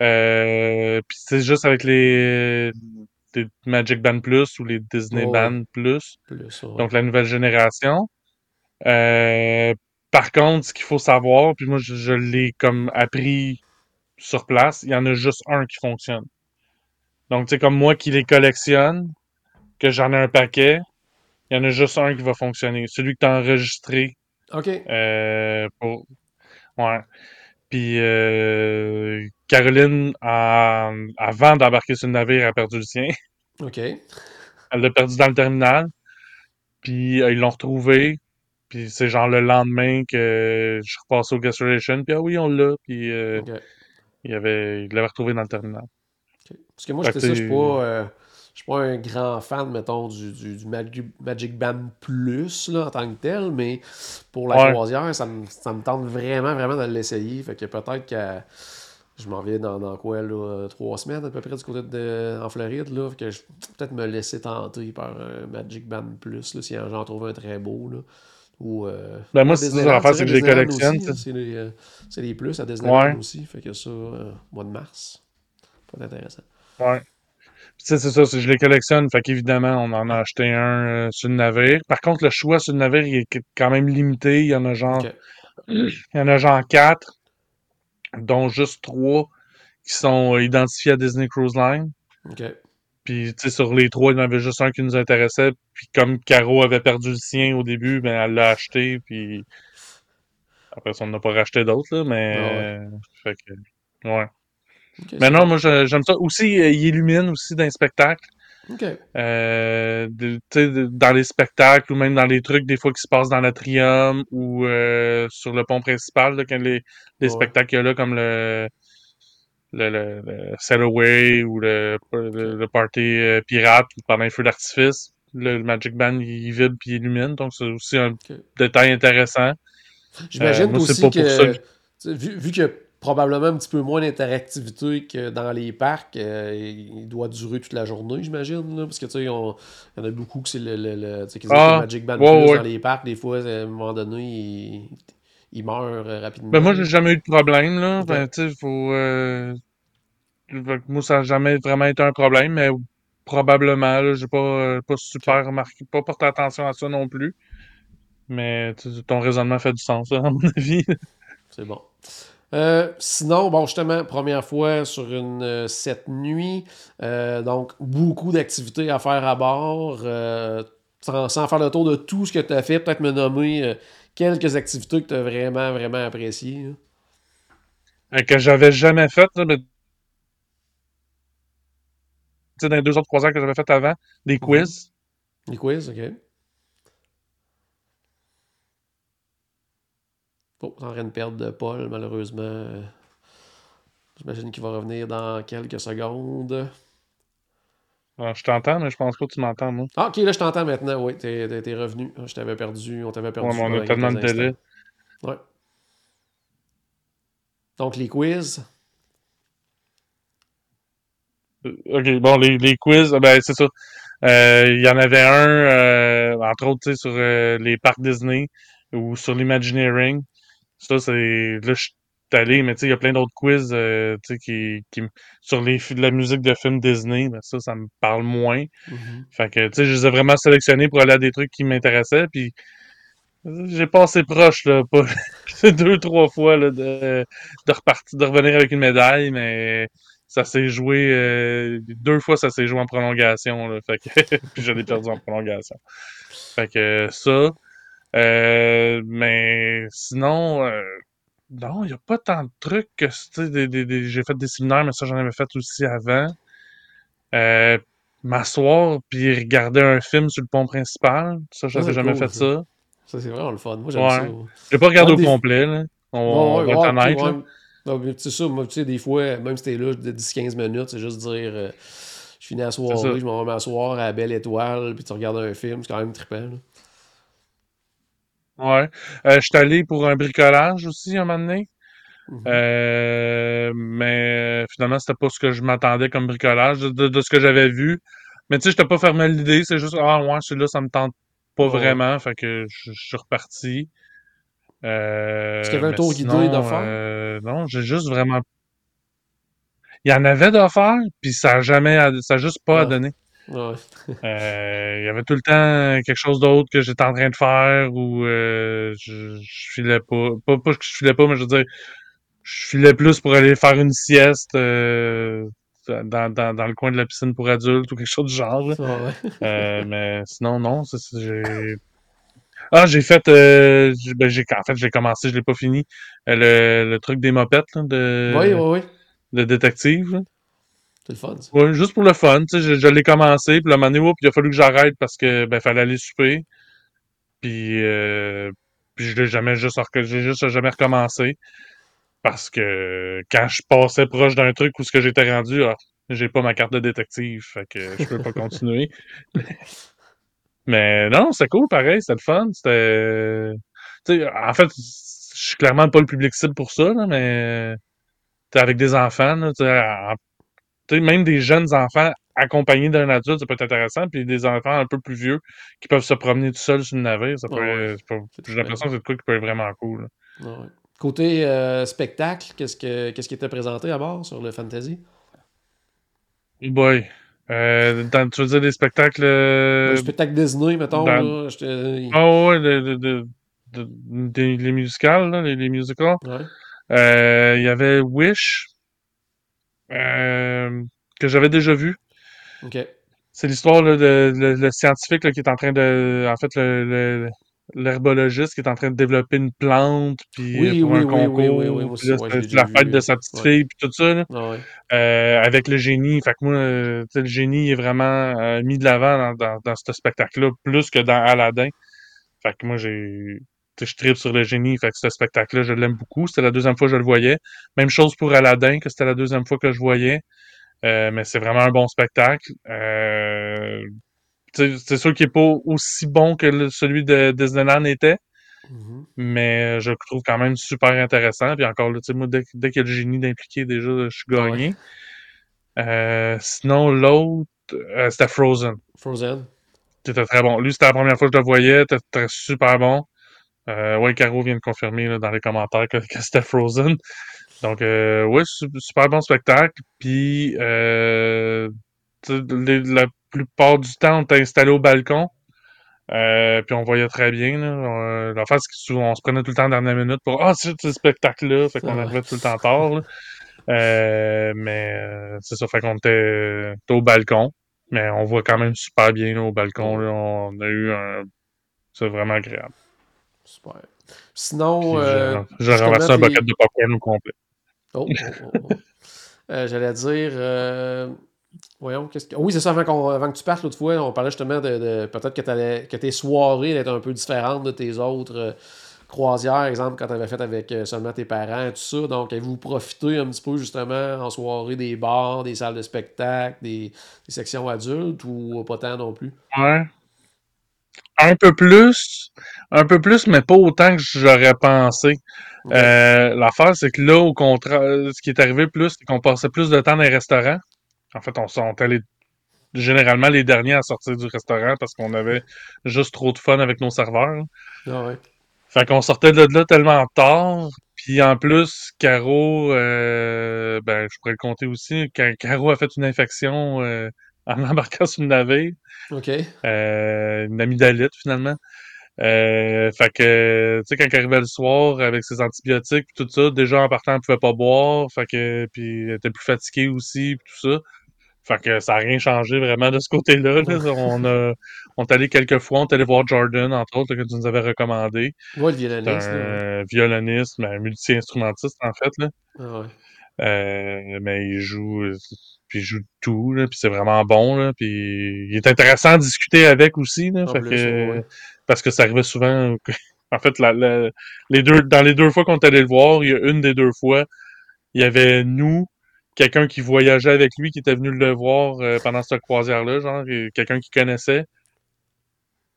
Euh, puis c'est juste avec les, les Magic Band Plus ou les Disney. Band Plus, donc la nouvelle génération. Euh, par contre, ce qu'il faut savoir, puis moi, je, je l'ai comme appris sur place, il y en a juste un qui fonctionne. Donc, tu sais, comme moi qui les collectionne, que j'en ai un paquet, il y en a juste un qui va fonctionner. Celui que tu as enregistré OK. euh, pour. Ouais. Puis euh, Caroline, en- avant d'embarquer sur le navire, a perdu le sien. OK. Elle l'a perdu dans le terminal. Puis euh, ils l'ont retrouvé. Puis c'est genre le lendemain que je suis repassé au Guest Relation. Puis ah oui, on l'a. Puis euh, OK. il avait, il l'avait retrouvé dans le terminal. Parce que moi, je suis pas, euh, je suis pas un grand fan, mettons, du, du, Magic, Band Plus là, en tant que tel, mais pour la croisière, ça me, ça me, tente vraiment, vraiment de l'essayer. Fait que peut-être que je m'en viens dans, dans, quoi, là, trois semaines à peu près du côté de, en Floride, là, que je peut-être me laisser tenter par un Magic Band Plus, là, si j'en trouve un très beau, là. Ou, euh, ben moi, c'est ça, c'est que je les collectionne. C'est les, euh, les, plus à Disneyland aussi, fait que ça, euh, mois de mars, pas intéressant. Ouais. C'est ça, je les collectionne, fait qu'évidemment, on en a acheté un sur le navire. Par contre, le choix sur le navire, il est quand même limité. Il y en a genre, il y en a genre quatre dont juste trois qui sont euh, identifiés à Disney Cruise Line. Puis, tu sais, sur les trois, il y en avait juste un qui nous intéressait. Puis, comme Caro avait perdu le sien au début, ben, elle l'a acheté. Puis, après ça, on n'a pas racheté d'autres, là, mais. Ah ouais. Fait que. Ouais. Mais non, moi, j'aime ça. Aussi, euh, il illumine aussi dans les spectacles. Euh, dans les spectacles ou même dans les trucs des fois qui se passent dans l'atrium ou euh, sur le pont principal, là, quand les, les spectacles là comme le le, le, ou le, le, Party euh, Pirate pendant les feux d'artifice. Le, Magic Band, il, vibre puis il illumine, donc c'est aussi un détail intéressant. J'imagine aussi que, vu, vu que probablement un petit peu moins d'interactivité que dans les parcs. Euh, il doit durer toute la journée, j'imagine. Parce que tu sais, il y en a beaucoup que c'est le, le, le, ah, Magic Band dans les parcs. Des fois, à un moment donné, il, il meurt euh, rapidement. Ben moi, j'ai jamais eu de problème. Là. Ben, tu faut. Euh... Moi, ça n'a jamais vraiment été un problème, mais probablement, j'ai pas, pas super remarqué, pas porté attention à ça non plus. Mais ton raisonnement fait du sens, à mon avis. C'est bon. Euh, sinon, bon, justement, première fois sur une euh, cette nuit, euh, donc beaucoup d'activités à faire à bord. Sans, faire le tour de tout ce que tu as fait, peut-être me nommer quelques activités que tu as vraiment, vraiment appréciées. Que j'avais jamais faites, mais dans les deux autres croisières que j'avais faites avant, des quiz. Des quiz, ok. Oh, en train de perdre de Paul, malheureusement. J'imagine qu'il va revenir dans quelques secondes. Ah, je t'entends, mais je pense pas que tu m'entends, moi. Ah, ok, là, je t'entends maintenant. Oui, t'es, es, revenu. Je t'avais perdu. On t'avait perdu. Ouais, on a tellement de délai. Ouais. Donc, les quiz. Euh, ok, bon, les, les quiz, ben, c'est ça. Euh, il y en avait un, euh, entre autres, sur les parcs Disney ou sur l'Imagineering. Ça, c'est. Là, je suis allé, mais tu sais, il y a plein d'autres quiz euh, tu sais, qui, qui, sur les, la musique de films Disney, mais ça, ça me parle moins. Mm-hmm. Fait que, tu sais, je les ai vraiment sélectionnés pour aller à des trucs qui m'intéressaient, puis j'ai passé proche, là, pas deux, trois fois, là, de, de repartir, de revenir avec une médaille, mais ça s'est joué, euh, deux fois, ça s'est joué en prolongation, là, fait que, puis je l'ai perdu en prolongation. Fait que ça, mais sinon, euh, non, il n'y a pas tant de trucs que j'ai fait des séminaires, mais ça j'en avais fait aussi avant. Euh, M'asseoir puis regarder un film sur le pont principal, ça j'avais jamais fait ça. Ça c'est vraiment le fun. Moi j'aime ça. J'ai pas regardé au complet là. On, va connaître. C'est ça, moi, tu sais, des fois, même si t'es là de 10-15 minutes, c'est juste dire euh, je finis à soirée, je m'en vais m'asseoir à la belle étoile, puis tu regardes un film, c'est quand même trippant. Ouais. Euh, je suis allé pour un bricolage aussi un moment donné. Mhm. Euh, mais finalement, c'était pas ce que je m'attendais comme bricolage de, ce que j'avais vu. Mais tu sais, je t'ai pas fermé l'idée. C'est juste, ah ouais, celui-là, ça me tente pas vraiment. Fait que je, suis reparti. Euh, Est-ce qu'il y avait un tour guidé d'affaires? Euh, non, j'ai juste vraiment. Il y en avait d'affaires, puis ça a jamais, ça a juste pas à donner. Euh, il y avait tout le temps quelque chose d'autre que j'étais en train de faire ou euh, je, je, filais pas. pas. Pas que je filais pas, mais je veux dire, je filais plus pour aller faire une sieste euh, dans, dans, dans, le coin de la piscine pour adultes ou quelque chose du genre. mais sinon, non. j'ai... Ah, j'ai fait. ben, j'ai, en fait, j'ai commencé, je l'ai pas fini. le, le truc des mopettes de, oui, oui, oui. de détective. C'est le fun, Oui, juste pour le fun. Tu sais, je, l'ai commencé, puis le moment il a fallu que j'arrête parce que ben fallait aller souper. Puis, euh, puis je l'ai jamais juste j'ai juste jamais recommencé. parce que quand je passais proche d'un truc où ce que j'étais rendu, ah, j'ai pas ma carte de détective, fait que je peux pas continuer. Mais non, c'est cool, pareil, c'était le fun. C'était. en fait, je suis clairement pas le public cible pour ça, là, mais avec des enfants, là, même des jeunes enfants accompagnés d'un adulte, ça peut être intéressant. Puis des enfants un peu plus vieux qui peuvent se promener tout seuls sur le navire, ça peut, j'ai l'impression que c'est quoi qui peut être vraiment cool. Côté euh, spectacle, qu'est-ce, que, qu'est-ce qui était présenté à bord sur le Fantasy? Oh boy. Euh, tu veux dire des spectacles. Euh, des spectacles Disney, mettons. Là, oh, ouais, de, les musicales, là, les, musicals. Il y avait Wish, que j'avais déjà vu. C'est l'histoire de, le, scientifique qui est en train de. En fait, le, l'herbologiste qui est en train de développer une plante, puis oui, pour oui, un concours. Oui, c'est la fête de sa petite fille, puis tout ça. Là. Ah euh, avec le génie. Fait que moi, euh, le génie est vraiment euh, mis de l'avant dans, dans, ce spectacle-là, plus que dans Aladdin. Fait que moi, j'ai. Je tripe sur le génie. Fait que ce spectacle-là, je l'aime beaucoup. C'était la deuxième fois que je le voyais. Même chose pour Aladdin, que c'était la deuxième fois que je voyais. mais c'est vraiment un bon spectacle. Euh, c'est sûr qu'il n'est pas aussi bon que celui de Disneyland était. Mm-hmm. Mais je le trouve quand même super intéressant. Puis encore là, moi, dès, dès qu'il y a le génie d'impliquer, déjà, je suis gagné. Euh, sinon, l'autre, euh, c'était Frozen. Frozen. C'était très bon. Lui, c'était la première fois que je le voyais. C'était super bon. Euh, ouais, Caro vient de confirmer dans les commentaires que, c'était Frozen. Donc, euh, ouais, super bon spectacle. Puis, euh, la plupart du temps, on était installé au balcon. Euh, puis on voyait très bien. Là. Euh, la face, on se prenait tout le temps en dernière minute pour Ah, c'est ce spectacle-là? Fait qu'on arrivait tout le temps tard. Euh, mais euh, c'est ça, fait qu'on était, au balcon. Mais on voit quand même super bien au balcon. Là. On a eu un. C'est vraiment agréable. Super. Sinon. J'ai ramassé un bucket de popcorn au complet. Oh, oh, oh, J'allais dire Voyons, qu'est-ce que... Oui, c'est ça, avant, avant, que tu partes l'autre fois, on parlait justement de, peut-être que, que tes soirées étaient un peu différentes de tes autres euh, croisières, exemple, quand tu avais fait avec euh, seulement tes parents, tout ça. Donc, avez-vous profité un petit peu justement en soirée des bars, des salles de spectacle, des, sections adultes ou pas tant non plus? Ouais. Un peu plus, un peu plus, mais pas autant que j'aurais pensé. Euh, l'affaire, c'est que là, au contraire, ce qui est arrivé plus, c'est qu'on passait plus de temps dans les restaurants. En fait, on sont allés généralement les derniers à sortir du restaurant parce qu'on avait juste trop de fun avec nos serveurs. Ah ouais. Fait qu'on sortait de là tellement tard. Puis en plus, Caro, euh, ben je pourrais le compter aussi, Caro a fait une infection euh, en embarquant sur le navire. OK. Euh, une amygdalite finalement. Euh, fait que, tu sais, quand elle arrivait le soir avec ses antibiotiques tout ça, déjà en partant, elle pouvait pas boire. Fait que, puis elle était plus fatiguée aussi tout ça. Fait que ça n'a rien changé vraiment de ce côté-là. On a on est allé quelques fois, on est allé voir Jordan, entre autres, que tu nous avais recommandé. Ouais, le violoniste. Un violoniste, mais un multi-instrumentiste, en fait. Là. Ah ouais. Euh, mais il joue puis il joue tout, là, puis c'est vraiment bon, là, puis il est intéressant à discuter avec aussi, là, fait que, parce que ça arrivait souvent, en fait, la, les deux, dans les deux fois qu'on est allé le voir, il y a une des deux fois, il y avait nous, quelqu'un qui voyageait avec lui, qui était venu le voir euh, pendant cette croisière-là, genre, quelqu'un qui connaissait.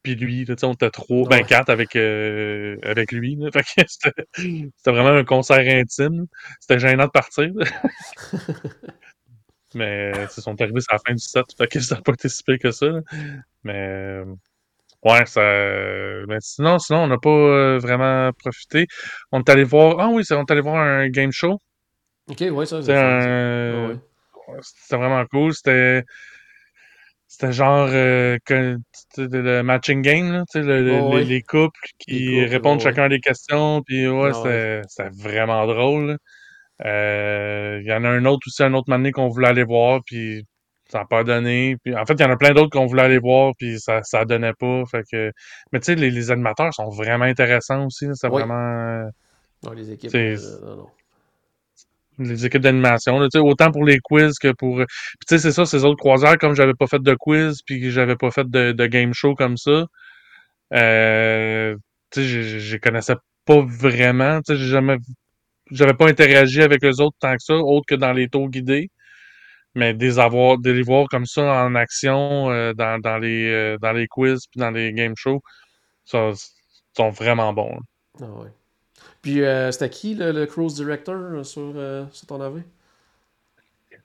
Puis lui, là, on était trois, ben quatre avec, euh, avec lui. c'était vraiment un concert intime. C'était gênant de partir. Mais ils sont arrivés à la fin du set, fait que ça n'a pas été si pire que ça. Mais ouais, ça. Mais sinon, sinon, on n'a pas euh, vraiment profité. On est allé voir. Ah oui, on est allé voir un game show. Ok, ouais, ça, un... C'était vraiment cool. C'était. C'était genre euh, le matching game, là, le, les, couples qui répondent chacun à des questions. Puis ouais, ah c'était vraiment drôle. Euh, il y en a un autre aussi, un autre moment qu'on voulait aller voir, puis ça n'a pas donné. Puis, en fait, il y en a plein d'autres qu'on voulait aller voir, puis ça ça donnait pas. Fait que... Mais tu sais, les, les, animateurs sont vraiment intéressants aussi. C'est vraiment... les équipes... Euh, les équipes d'animation, autant pour les quiz que pour. Puis tu sais, c'est ça, ces autres croisières, comme j'avais pas fait de quiz, puis j'avais pas fait de, game show comme ça, euh, tu sais, je connaissais pas vraiment, tu sais, j'ai jamais. j'avais pas interagi avec eux autres tant que ça, autre que dans les tours guidés. Mais des avoir, de les voir comme ça en action euh, dans, dans, les, euh, dans les quiz puis dans les game shows, ça, sont vraiment bons. Ah. Puis euh, c'était qui le, le, cruise director sur, sur ton avis?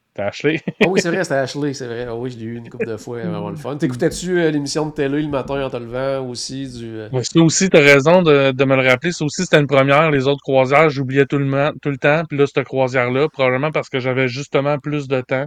C'était Ashley. oh oui, c'est vrai, c'était Ashley, c'est vrai. Oh oui, je l'ai eu une couple de fois, vraiment le fun. T'écoutais-tu l'émission de télé le matin en te levant aussi? Du, Oui, ça aussi, t'as raison de, de, me le rappeler. Ça aussi, c'était une première. Les autres croisières, j'oubliais tout le, tout le temps. Puis là, cette croisière-là, probablement parce que j'avais justement plus de temps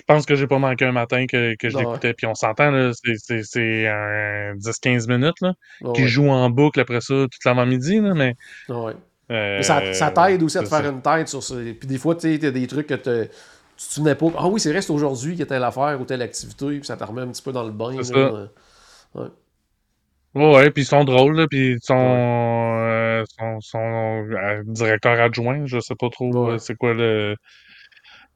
je pense que j'ai pas manqué un matin que, que je l'écoutais. Puis on s'entend, c'est 10-15 minutes là, qui joue en boucle après ça toute l'avant-midi. Mais, ouais. mais ça, ça t'aide aussi à te faire une tête sur ça. Puis des fois, tu sais, des trucs que tu te souvenais pas. Ah oui, c'est c'est aujourd'hui qu'il y a telle affaire ou telle activité. Puis ça te remet un petit peu dans le bain. C'est ça. Ouais. Ouais, puis ils sont drôles, là, puis ils sont, euh, sont, sont euh, directeur adjoint, je sais pas trop c'est quoi le, euh,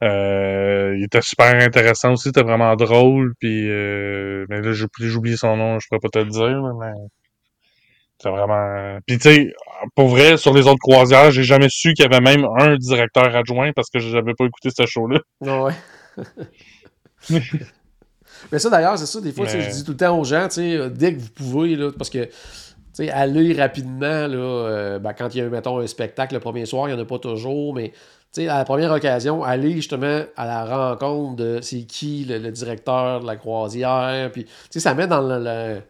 il était super intéressant aussi, c'était vraiment drôle, puis euh, mais là j'ai oublié son nom, je pourrais pas te le dire, mais c'est vraiment. Puis tu sais, pour vrai, sur les autres croisières, j'ai jamais su qu'il y avait même un directeur adjoint parce que j'avais pas écouté ce show-là. ouais. mais ça d'ailleurs, c'est ça, des fois, je dis tout le temps aux gens, tu sais, dès que vous pouvez, là, parce que sais, aller rapidement, là, euh, ben, quand il y a, mettons, un spectacle le premier soir, il n'y en a pas toujours, mais à la première occasion, aller justement à la rencontre de c'est qui le, directeur de la croisière. Puis, ça met dans le,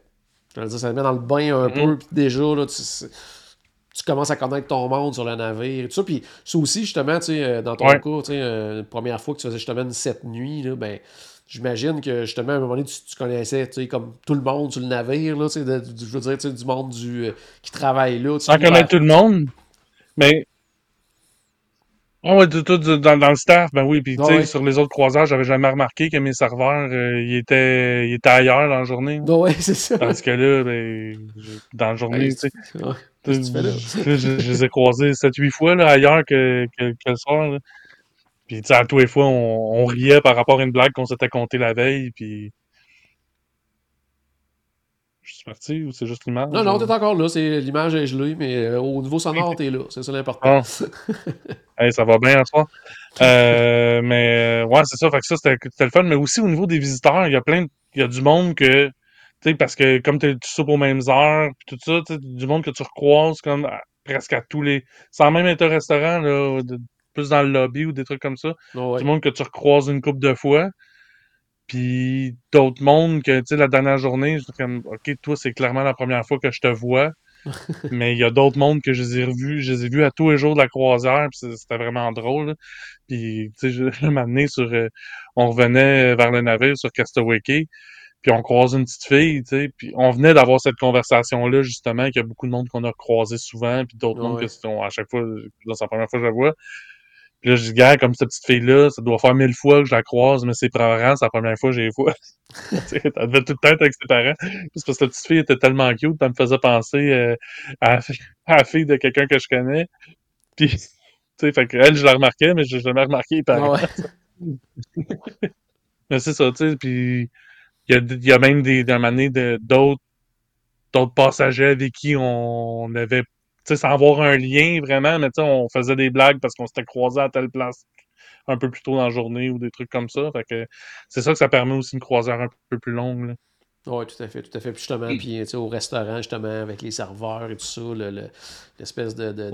ça met dans le bain un mm-hmm. peu. Puis déjà, là, tu, commences à connaître ton monde sur le navire. Et tout ça. Puis, ça aussi, justement, euh, dans ton cours, euh, la première fois que tu faisais justement une sept nuits, là, ben, j'imagine que justement, à un moment donné, tu, connaissais comme tout le monde sur le navire. Là, de, je veux dire, du monde du, euh, qui travaille là. Sans connaître tout le monde, mais Oh, ouais, tout, dans, dans, le staff, ben oui. Puis, tu sais, sur les autres croiseurs, j'avais jamais remarqué que mes serveurs, euh, ils, étaient, ils étaient ailleurs dans la journée. Non, ouais, c'est ça. Parce que là, ben, dans la journée, tu sais. Je, je, les ai croisés 7-8 fois là, ailleurs que, que, que le soir. Là. Puis, tu sais, à tous les fois, on, on, riait par rapport à une blague qu'on s'était compté la veille. Puis, je suis parti ou c'est juste l'image? Non, non, t'es encore là. C'est, l'image est gelée, mais euh, au niveau sonore, t'es là. C'est ça l'important. Ah. ça va bien en soi. Euh, mais euh, ouais, c'est ça. Fait que ça, c'était, le fun. Mais aussi au niveau des visiteurs, il y a plein il y a du monde que. Tu sais, parce que comme tu soupes aux mêmes heures, puis tout ça, du monde que tu recroises comme presque à tous les. Sans même être au restaurant, là, plus dans le lobby ou des trucs comme ça. Du monde que tu recroises une couple de fois. Puis d'autres mondes que, tu sais, la dernière journée, je comme, OK, toi, c'est clairement la première fois que je te vois. mais il y a d'autres mondes que je les ai revus, je les ai vus à tous les jours de la croisière, puis c'était vraiment drôle. Puis, tu sais, je, je sur... Euh, on revenait vers le navire sur Castaway Key, puis on croise une petite fille, tu sais, puis on venait d'avoir cette conversation-là, justement, qu'il y a beaucoup de monde qu'on a croisé souvent, puis d'autres mondes que sont à chaque fois, dans sa première fois que je la vois. Puis là, je dis, gars, comme cette petite fille-là, ça doit faire mille fois que je la croise, mais ses parents, c'est la première fois que j'ai vois. elle devait tout le temps être avec ses parents. parce que cette petite fille était tellement cute, elle me faisait penser euh, à, la fille de quelqu'un que je connais. Puis, tu sais, fait que elle, je la remarquais, mais je l'ai jamais remarqué les parents. mais c'est ça, tu sais, puis il y a, y a même des, des d'autres d'autres passagers avec qui on avait sais, sans avoir un lien vraiment, mais on faisait des blagues parce qu'on s'était croisés à telle place un peu plus tôt dans la journée ou des trucs comme ça. Fait que c'est ça que ça permet aussi une croisière un peu plus longue. Oui, tout à fait, tout à fait. Puis justement, puis, au restaurant, justement, avec les serveurs et tout ça, l'espèce de, de,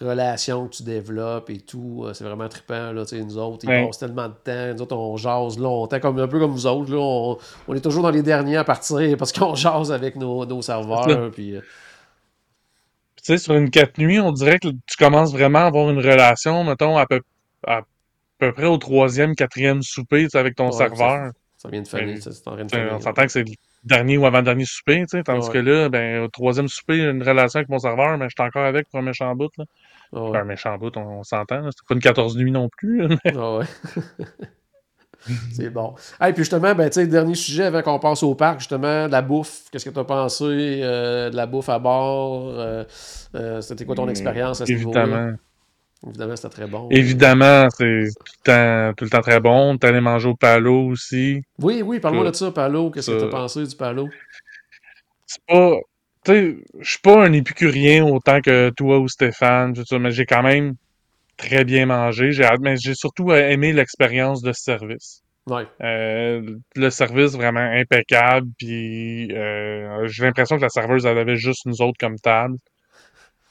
relation que tu développes et tout, euh, c'est vraiment trippant, là, nous autres, ils passent tellement de temps, nous autres, on jase longtemps, comme, un peu comme vous autres, là, on, est toujours dans les derniers à partir parce qu'on jase avec nos, nos serveurs, puis... Tu sais, sur une quatre nuits, on dirait que tu commences vraiment à avoir une relation, mettons, à peu, à peu près au troisième, quatrième souper, avec ton serveur. Ça, vient de finir, ça, c'est en de On s'entend que c'est le dernier ou avant-dernier souper, tu sais, tandis que là, ben, au troisième souper, une relation avec mon serveur, mais je suis encore avec pour un méchant bout, là. un méchant bout, on, s'entend, c'est pas une 14 nuits non plus, ouais. C'est bon. Et puis justement, ben, dernier sujet avant qu'on passe au parc, justement, de la bouffe. Qu'est-ce que tu as pensé euh, de la bouffe à bord? Euh, euh, c'était quoi ton hmm, expérience à ce Évidemment. Évidemment, c'était très bon. Évidemment, c'est tout le, temps, tout le temps très bon. Tu allé manger au palo aussi. Oui, oui, parle-moi de ça, palo. Qu'est-ce que tu as pensé du palo? C'est pas. tu sais, je suis pas un épicurien autant que toi ou Stéphane, tout ça, mais j'ai quand même très bien mangé. J'ai, mais j'ai surtout aimé l'expérience de service. Ouais. Euh, le service vraiment impeccable, puis euh, j'ai l'impression que la serveuse elle avait juste nous autres comme table.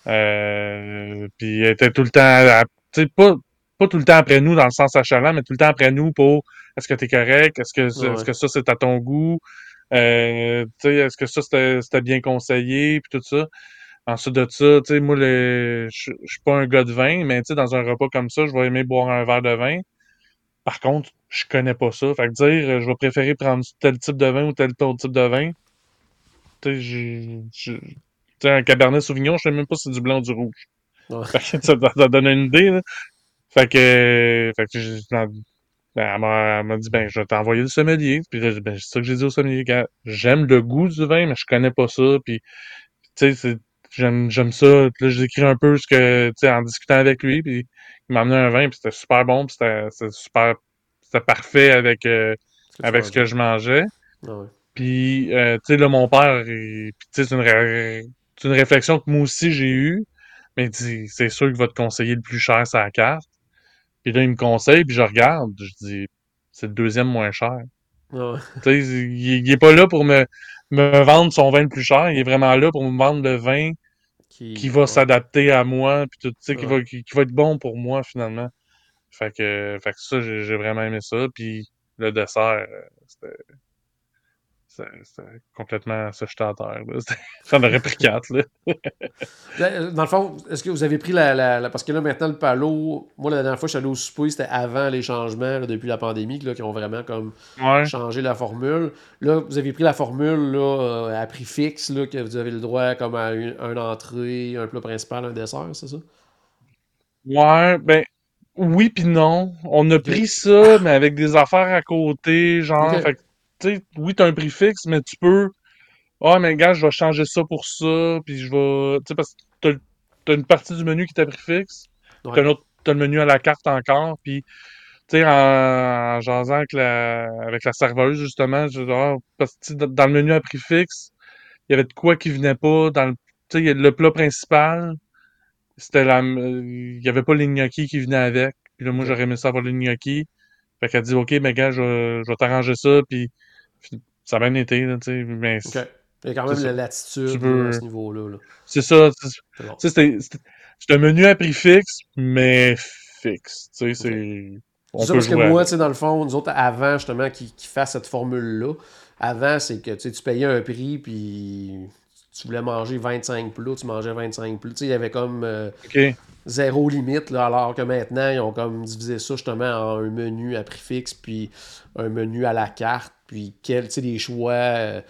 Euh, puis elle était tout le temps, sais pas pas tout le temps après nous dans le sens achalant, mais tout le temps après nous pour est-ce que t'es correct, est-ce que est-ce que ça c'est à ton goût, euh, tu sais est-ce que ça c'était bien conseillé? Puis tout ça. Ensuite de ça, tu sais moi je suis pas un gars de vin, mais tu sais dans un repas comme ça, je vais aimer boire un verre de vin. Par contre, je connais pas ça. Fait que dire, je vais préférer prendre tel type de vin ou tel autre type de vin. Tu sais, j'ai, un Cabernet Sauvignon, je sais même pas si c'est du blanc ou du rouge. Fait que ça, ça, donne une idée, là. Fait que, fait que ben, elle m'a dit, ben, je vais t'envoyer le sommelier. Puis ben, c'est ça que j'ai dit au sommelier. J'aime le goût du vin, mais je connais pas ça. Puis, tu sais, j'aime, j'aime ça. Là, j'écris un peu ce que, tu sais, en discutant avec lui. Puis, il m'a amené un vin, puis c'était super bon, puis c'était super, c'était parfait avec, euh, avec ce que je mangeais. Ah ouais. Puis, euh, tu sais, là, mon père, tu sais, c'est une, une réflexion que moi aussi j'ai eue. Mais il dit, c'est sûr qu'il va te conseiller le plus cher, c'est la carte. Puis là, il me conseille, puis je regarde, je dis, c'est le deuxième moins cher. Ah ouais. Tu sais, il, il, est pas là pour me, me vendre son vin le plus cher, il est vraiment là pour me vendre le vin qui, qui va s'adapter à moi, puis tout, tu sais, qui, va, qui, qui, va être bon pour moi, finalement. Fait que, fait que ça, j'ai vraiment aimé ça. Puis le dessert, euh, c'était c'était complètement se jeter à terre. Ça en aurait pris quatre. Là. Dans le fond, est-ce que vous avez pris la, la, Parce que là, maintenant, le palo, moi, la dernière fois, je suis allé au souper, c'était avant les changements là, depuis la pandémie, là, qui ont vraiment comme ouais. changé la formule. Là, vous avez pris la formule là, euh, à prix fixe, là, que vous avez le droit comme à une, une entrée, un plat principal, un dessert, c'est ça? Ouais, ben, oui puis non. On a pris ça, mais avec des affaires à côté, genre, fait tu oui, t'as un prix fixe, mais tu peux, ah, mais gars, je vais changer ça pour ça, puis je vais, tu sais, parce que t'as, t'as une partie du menu qui est à prix fixe, Ouais. autre, t'as le menu à la carte encore, puis, tu sais, en, en jasant avec la, avec la serveuse, justement, je, ah, parce que, tu dans le menu à prix fixe, il y avait de quoi qui venait pas dans le, tu sais, le plat principal, c'était la, il y avait pas les gnocchis qui venaient avec. Puis là, moi, j'aurais aimé ça avoir les gnocchis. Fait qu'elle dit, OK, mais gars, je, vais- je vais t'arranger ça, puis ça a bien été, là, tu sais. Mais. Il y a quand même la latitude veux- à ce niveau-là. là. c'est ça. c'était, un menu à prix fixe, mais fixe. Tu sais, c'est... On C'est parce que moi, tu sais, dans le fond, nous autres, avant justement qu'ils fassent cette formule-là, avant, c'est que tu payais un prix, puis tu voulais manger 25 plats, tu mangeais 25 plats. Tu sais, il y avait comme euh, zéro limite, là, alors que maintenant, ils ont comme divisé ça justement en un menu à prix fixe, puis un menu à la carte, puis quel, tu sais, des choix, euh,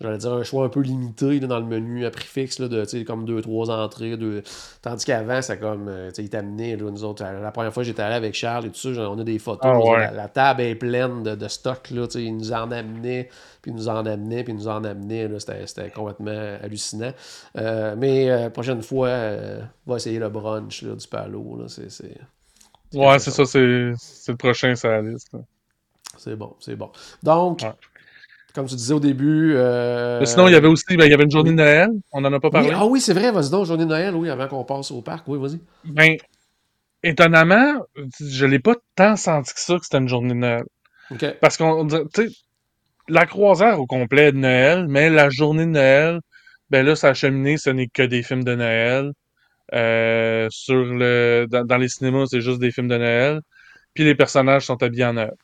j'allais dire un choix un peu limité là, dans le menu à prix fixe, là, de, tu sais, comme deux, trois entrées, deux... tandis qu'avant, c'est comme, euh, tu sais, ils t'amenaient, là, nous autres, la première fois j'étais allé avec Charles et tout ça, genre, on a des photos, Ah autres, la, la table est pleine de, de stock, là, tu sais, ils nous en amenaient, puis nous en amenaient, puis nous en amenaient, là, c'était, c'était complètement hallucinant. Euh, mais euh, prochaine fois, euh, on va essayer le brunch là, du palo. Là. C'est, Ouais, c'est ça, c'est, c'est le prochain sur la liste. là. C'est bon, c'est bon. Donc, Ouais. comme tu disais au début. euh, sinon, il y avait aussi, ben, il y avait une journée oui. de Noël. On n'en a pas oui, parlé. ah oui, c'est vrai, vas-y donc, journée de Noël, oui, avant qu'on passe au parc. Oui, vas-y. Ben, étonnamment, je l'ai pas tant senti que ça que c'était une journée de Noël. Parce qu'on tu sais, la croisière au complet de Noël, mais la journée de Noël, ben là, sa cheminée, ce n'est que des films de Noël. Euh, sur le, dans, dans les cinémas, c'est juste des films de Noël. Puis les personnages sont habillés en Noël.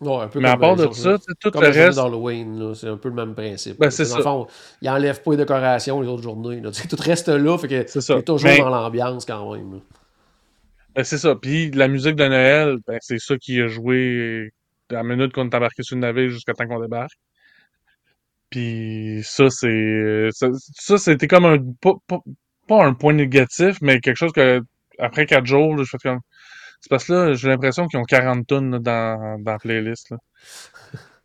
Ouais, un peu Mais à part de autres- ça, tout Comme le reste, d'Halloween, c'est un peu le même principe. Ben, c'est Dans le ça. fond, ils enlèvent pas les décorations les autres journées. Là. Tout reste là, fait que c'est toujours Mais- dans l'ambiance quand même. Ben, c'est ça. Puis la musique de Noël, ben, c'est ça qui a joué à la minute qu'on est embarqué sur le navire jusqu'à temps qu'on débarque. Puis ça, c'est ça, ça, c'était comme un pas, pas, pas un point négatif, mais quelque chose que après quatre jours, je fais comme c'est parce que là, j'ai l'impression qu'ils ont 40 tonnes là, dans, dans la playlist.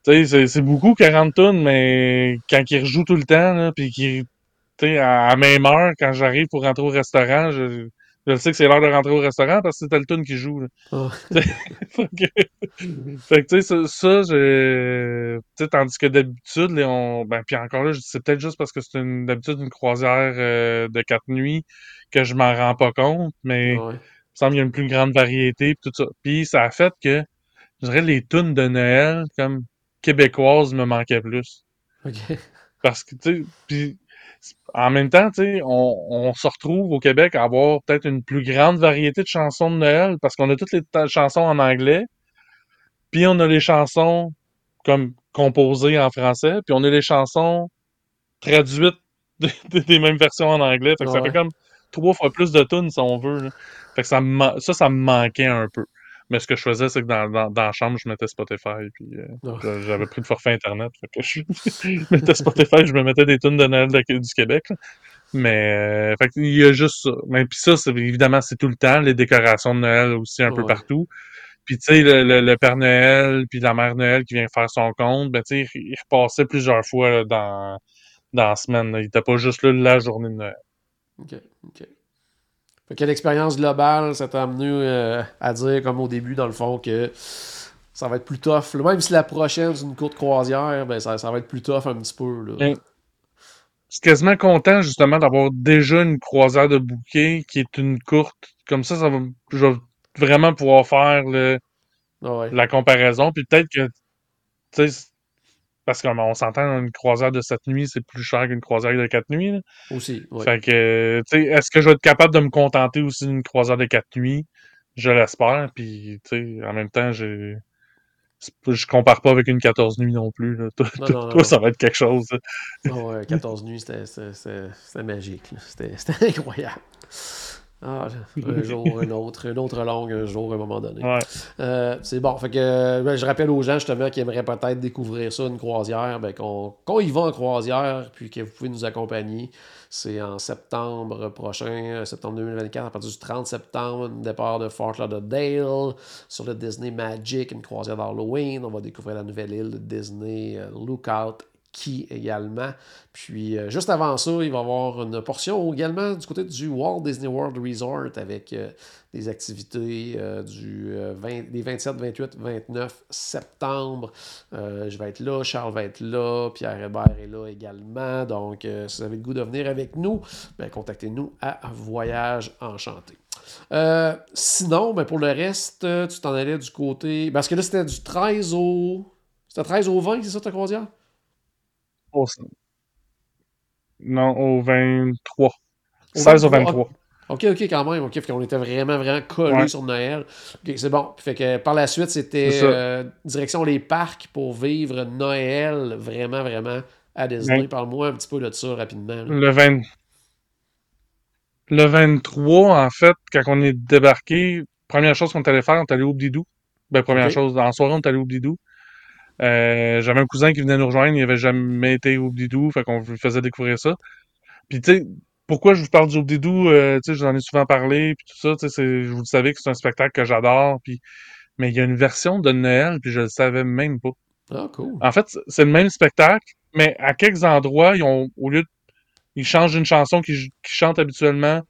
Tu sais, c'est, c'est beaucoup 40 tonnes, mais quand ils rejouent tout le temps, là, puis qu'ils tu sais, à, à même heure, quand j'arrive pour rentrer au restaurant, je, Je sais que c'est l'heure de rentrer au restaurant parce que c'est tune qui joue. Là. Ah. fait que, tu sais, ça, ça j'ai- tu sais, tandis que d'habitude, on, ben, puis encore là, c'est peut-être juste parce que c'est une, d'habitude une croisière euh, de quatre nuits que je m'en rends pas compte, mais Ouais. Il me semble qu'il y a une plus grande variété, puis tout ça. Puis ça a fait que, je dirais, les tunes de Noël, comme québécoises, me manquaient plus. Ok. Parce que, tu sais, puis en même temps, tu sais, on, on se retrouve au Québec à avoir peut-être une plus grande variété de chansons de Noël parce qu'on a toutes les chansons en anglais, puis on a les chansons comme composées en français, puis on a les chansons traduites de- de- des mêmes versions en anglais. Fait que ça fait comme trois fois plus de tunes si on veut. là. Fait que ça, me ça, ça me manquait un peu. Mais ce que je faisais, c'est que dans, dans, dans la chambre, je mettais Spotify, puis euh, je- j'avais pris le forfait Internet. Fait que je, je mettais Spotify, je me mettais des tunes de Noël de- du Québec. là. Mais, euh, fait qu'il y a juste ça. Mais puis ça, c'est, évidemment, c'est tout le temps, les décorations de Noël aussi un peu partout. Puis tu sais, le, le, le Père Noël, puis la Mère Noël qui vient faire son compte, ben tu sais, il il repassait plusieurs fois là, dans, dans la semaine. là. Il était pas juste là la journée de Noël. Ok, ok. Fait que l'expérience globale, ça t'a amené euh, à dire, comme au début, dans le fond, que ça va être plus tough. Même si la prochaine, c'est une courte croisière, ben ça, ça va être plus tough un petit peu. Là. Mm. Je suis quasiment content justement d'avoir déjà une croisière de bouquet qui est une courte. Comme ça, ça va, je vais vraiment pouvoir faire le, ouais. la comparaison. Puis peut-être que, tu sais, parce qu'on s'entend, une croisière de 7 nuits, c'est plus cher qu'une croisière de 4 nuits. là. Aussi, ouais. Fait que, tu sais, est-ce que je vais être capable de me contenter aussi d'une croisière de 4 nuits? Je l'espère. Puis, tu sais, en même temps, j'ai. Je compare pas avec une 14 nuits non plus. Là. Toi, Non, toi, non, non, toi, non. ça va être quelque chose. là. Ah ouais, 14 nuits, c'était- magique. c'était incroyable. Ah, un jour, un autre, un autre longue, un jour, à un moment donné. Ouais. Euh, c'est bon. Fait que ben, je rappelle aux gens justement qui aimeraient peut-être découvrir ça, une croisière, ben, qu'on qu'on y va en croisière, puis que vous pouvez nous accompagner. C'est en septembre prochain, euh, septembre 2024, à partir du 30 septembre, départ de Fort Lauderdale sur le Disney Magic, une croisière d'Halloween. On va découvrir la nouvelle île de Disney euh, Lookout Key également. Puis euh, juste avant ça, il va y avoir une portion également du côté du Walt Disney World Resort avec euh, des activités euh, du euh, 20 des 27, 28, 29 septembre. Je vais être là, Charles va être là, Pierre Hébert est là également. Donc, si vous avez le goût de venir avec nous, ben, contactez-nous à Voyage Enchanté. Sinon, ben, pour le reste, tu t'en allais du côté. Parce que là, c'était du 13 au. C'était 13 au 20, c'est ça ta croisière? Non, au 23. Au 16 au 23. 23. Ok, ok, quand même. Ok, fait qu'on était vraiment, vraiment collés Ouais. sur Noël. Ok, c'est bon. Fait que par la suite, c'était euh, direction les parcs pour vivre Noël vraiment, vraiment à Disney. Ouais. Parle-moi un petit peu de ça rapidement. là. Le 20... Le 23, en fait, quand on est débarqué, première chose qu'on est allé faire, on est allé au Bidou. Ben, première chose, en soirée, on est allé au Bidou. Euh, j'avais un cousin qui venait nous rejoindre, il avait jamais été au Bidou, fait qu'on lui faisait découvrir ça. Puis, tu sais, pourquoi je vous parle du Bidou, euh, tu sais, j'en ai souvent parlé, puis tout ça, tu sais, vous le savez que c'est un spectacle que j'adore, puis... Mais il y a une version de Noël, puis je le savais même pas. Ah, cool. En fait, c'est le même spectacle, mais à quelques endroits, ils ont, au lieu de, ils changent une chanson qu'ils qu'ils chantent habituellement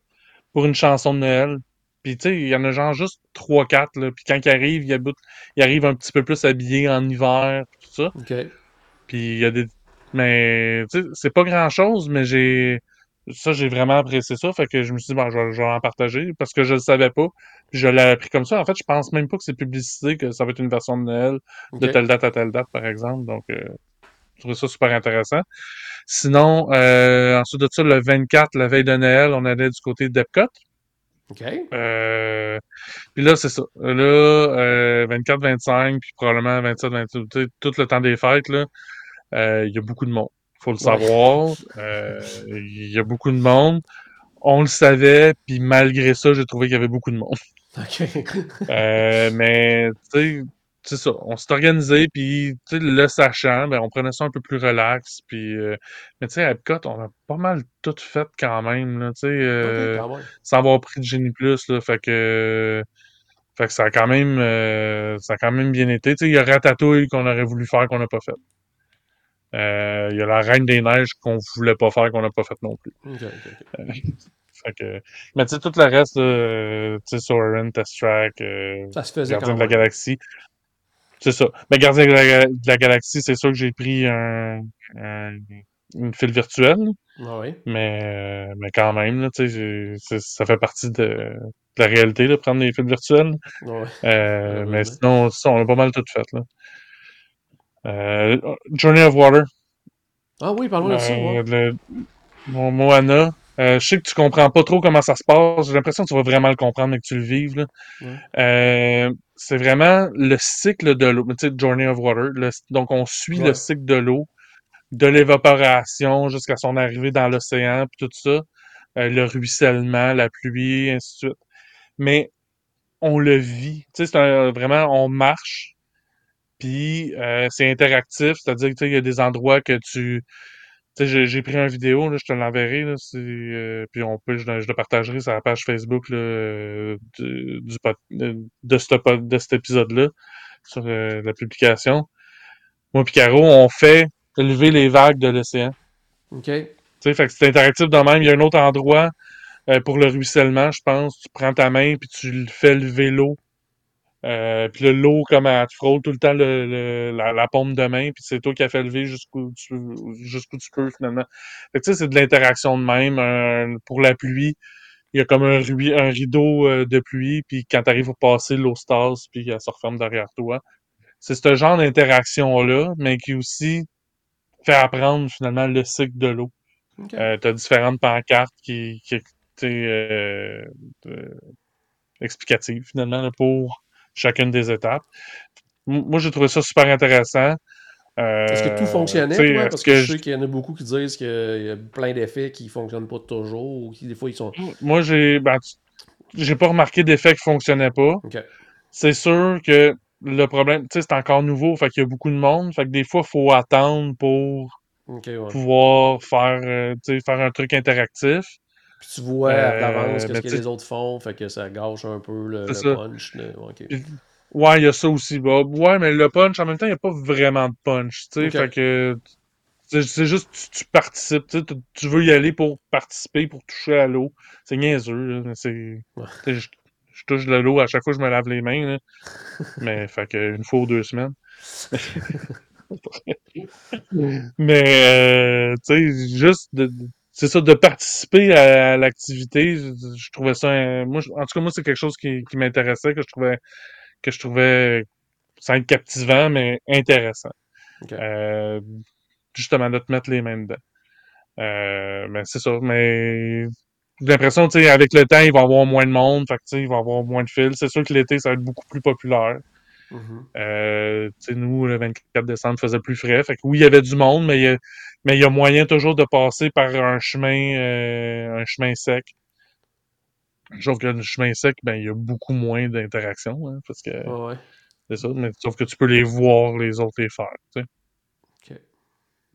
pour une chanson de Noël. Puis, tu sais, il y en a genre juste trois, quatre, là. Puis quand ils arrivent, ils, habitent- ils arrivent un petit peu plus habillés en hiver, tout ça. Ok. Puis il y a des... Mais, tu sais, c'est pas grand-chose, mais j'ai... Ça, j'ai vraiment apprécié ça. Fait que je me suis dit, bon, je vais, je vais en partager parce que je le savais pas. Puis je l'ai appris comme ça. En fait, je pense même pas que c'est publicité, que ça va être une version de Noël de telle date à telle date, par exemple. Donc, euh, je trouvais ça super intéressant. Sinon, euh, ensuite de ça, le 24, la veille de Noël, on allait du côté d'Epcot. Ok. Euh, puis là, c'est ça. Là, euh, 24, 25, puis probablement 27, 28, tu sais, tout le temps des fêtes, là, euh, il y a beaucoup de monde. Faut le savoir. Euh, Il y a beaucoup de monde. On le savait, puis malgré ça, j'ai trouvé qu'il y avait beaucoup de monde. Ok. Euh, mais, tu sais, c'est ça. On s'est organisé, puis, le sachant, ben, on prenait ça un peu plus relax, puis... euh, mais, tu sais, à Epcot, on a pas mal tout fait quand même, là, tu sais, euh, Ok, quand même. sans avoir pris de Génie Plus, là, fait que... Fait que ça a quand même, euh, ça a quand même bien été. Il y a Ratatouille qu'on aurait voulu faire qu'on n'a pas fait. Euh, il y a la Reine des Neiges qu'on voulait pas faire qu'on n'a pas fait non plus. Ok, ok, ok. Fait que, mais tu sais, tout le reste, euh, tu sais, Soren, Test Track, euh, Ça se faisait Gardien de la. Galaxie. C'est ça. Mais Gardien de la, de la Galaxie, c'est sûr que j'ai pris un, un- une file virtuelle, Ah oui. mais, mais quand même, là, ça fait partie de, de la réalité, de prendre des fils virtuelles. Ah ouais. Euh, mais Malheureusement. sinon, ça, on a pas mal tout fait, là. Euh, Journey of Water. Ah oui, parle-moi de ça. Euh, ouais. le- Mo- Moana. Euh, je sais que tu comprends pas trop comment ça se passe. J'ai l'impression que tu vas vraiment le comprendre, mais que tu le vives. là. C'est vraiment le cycle de l'eau. Tu sais, Journey of Water. le- donc, on suit Ouais. le cycle de l'eau, de l'évaporation jusqu'à son arrivée dans l'océan, puis tout ça. Euh, le ruissellement, la pluie, ainsi de suite. Mais on le vit. Tu sais, c'est un- vraiment, on marche, puis euh, c'est interactif, c'est-à-dire que tu sais, il y a des endroits que tu... Tu sais, j'ai- pris une vidéo, là, je te l'enverrai, là, c'est, euh, puis on peut, je, le- je le partagerai sur la page Facebook là, euh, du, du pod- de, de, ce pod- de cet épisode-là, sur euh, la publication. Moi puis Caro, on fait lever les vagues de l'océan. OK. Tu sais, fait que c'est interactif de même. Il y a un autre endroit euh, pour le ruissellement, je pense. Tu prends ta main puis tu le fais lever l'eau. Euh, puis le l'eau, comme elle te frôle tout le temps le, le- la, la paume de main, puis c'est toi qui as fait lever jusqu'où tu, jusqu'où tu peux finalement. Fait que tu sais, c'est de l'interaction de même. Pour la pluie, il y a comme un, un rideau euh, de pluie, puis quand tu arrives au passer, l'eau se tasse, puis elle se referme derrière toi. C'est ce genre d'interaction-là, mais qui aussi fait apprendre finalement le cycle de l'eau. OK. Euh, t'as différentes pancartes qui, qui sais, euh, de- explicatives finalement là, pour chacune des étapes. Moi, j'ai trouvé ça super intéressant. Euh, Est-ce que tout fonctionnait, toi? Parce que, je je- sais qu'il y en a beaucoup qui disent qu'il y a plein d'effets qui fonctionnent pas toujours, ou qui, des fois, ils sont... moi, j'ai ben, j'ai pas remarqué d'effet qui fonctionnait pas. OK. C'est sûr que le problème, tu sais, c'est encore nouveau, fait qu'il y a beaucoup de monde, fait que des fois, il faut attendre pour ouais. pouvoir faire, euh, faire un truc interactif. Puis tu vois Euh, d'avance qu'est-ce mais que les autres font, fait que ça gâche un peu le, punch. de- Ouais, il y a ça aussi. Bah, ouais, mais le punch, en même temps, il n'y a pas vraiment de punch, tu sais. Ok. Fait que c'est juste tu, tu participes, tu tu- veux y aller pour participer, pour toucher à l'eau. C'est niaiseux, c'est. Ouais. Je, je touche de l'eau à chaque fois que je me lave les mains, là. mais fait que une fois ou deux semaines. mais euh, tu sais, juste de. C'est ça, de participer à, l'activité, je, je trouvais ça. un- moi, je- en tout cas, moi, c'est quelque chose qui, qui m'intéressait, que je trouvais que je trouvais sans être captivant, mais intéressant. Euh, justement, de te mettre les mains dedans. Euh, mais c'est ça, mais j'ai l'impression, tu sais, avec le temps, il va y avoir moins de monde, fait que, tu sais, il va y avoir moins de fils. C'est sûr que l'été, ça va être beaucoup plus populaire. Euh, tu sais, nous, le 24 décembre, faisait plus frais. Fait que oui, il y avait du monde, mais il y a, mais il y a moyen toujours de passer par un chemin, euh, un chemin sec. Sauf que le chemin sec, ben, il y a beaucoup moins d'interaction, hein, parce que ouais. c'est ça, mais sauf que tu peux les voir, les autres les faire, tu sais. OK.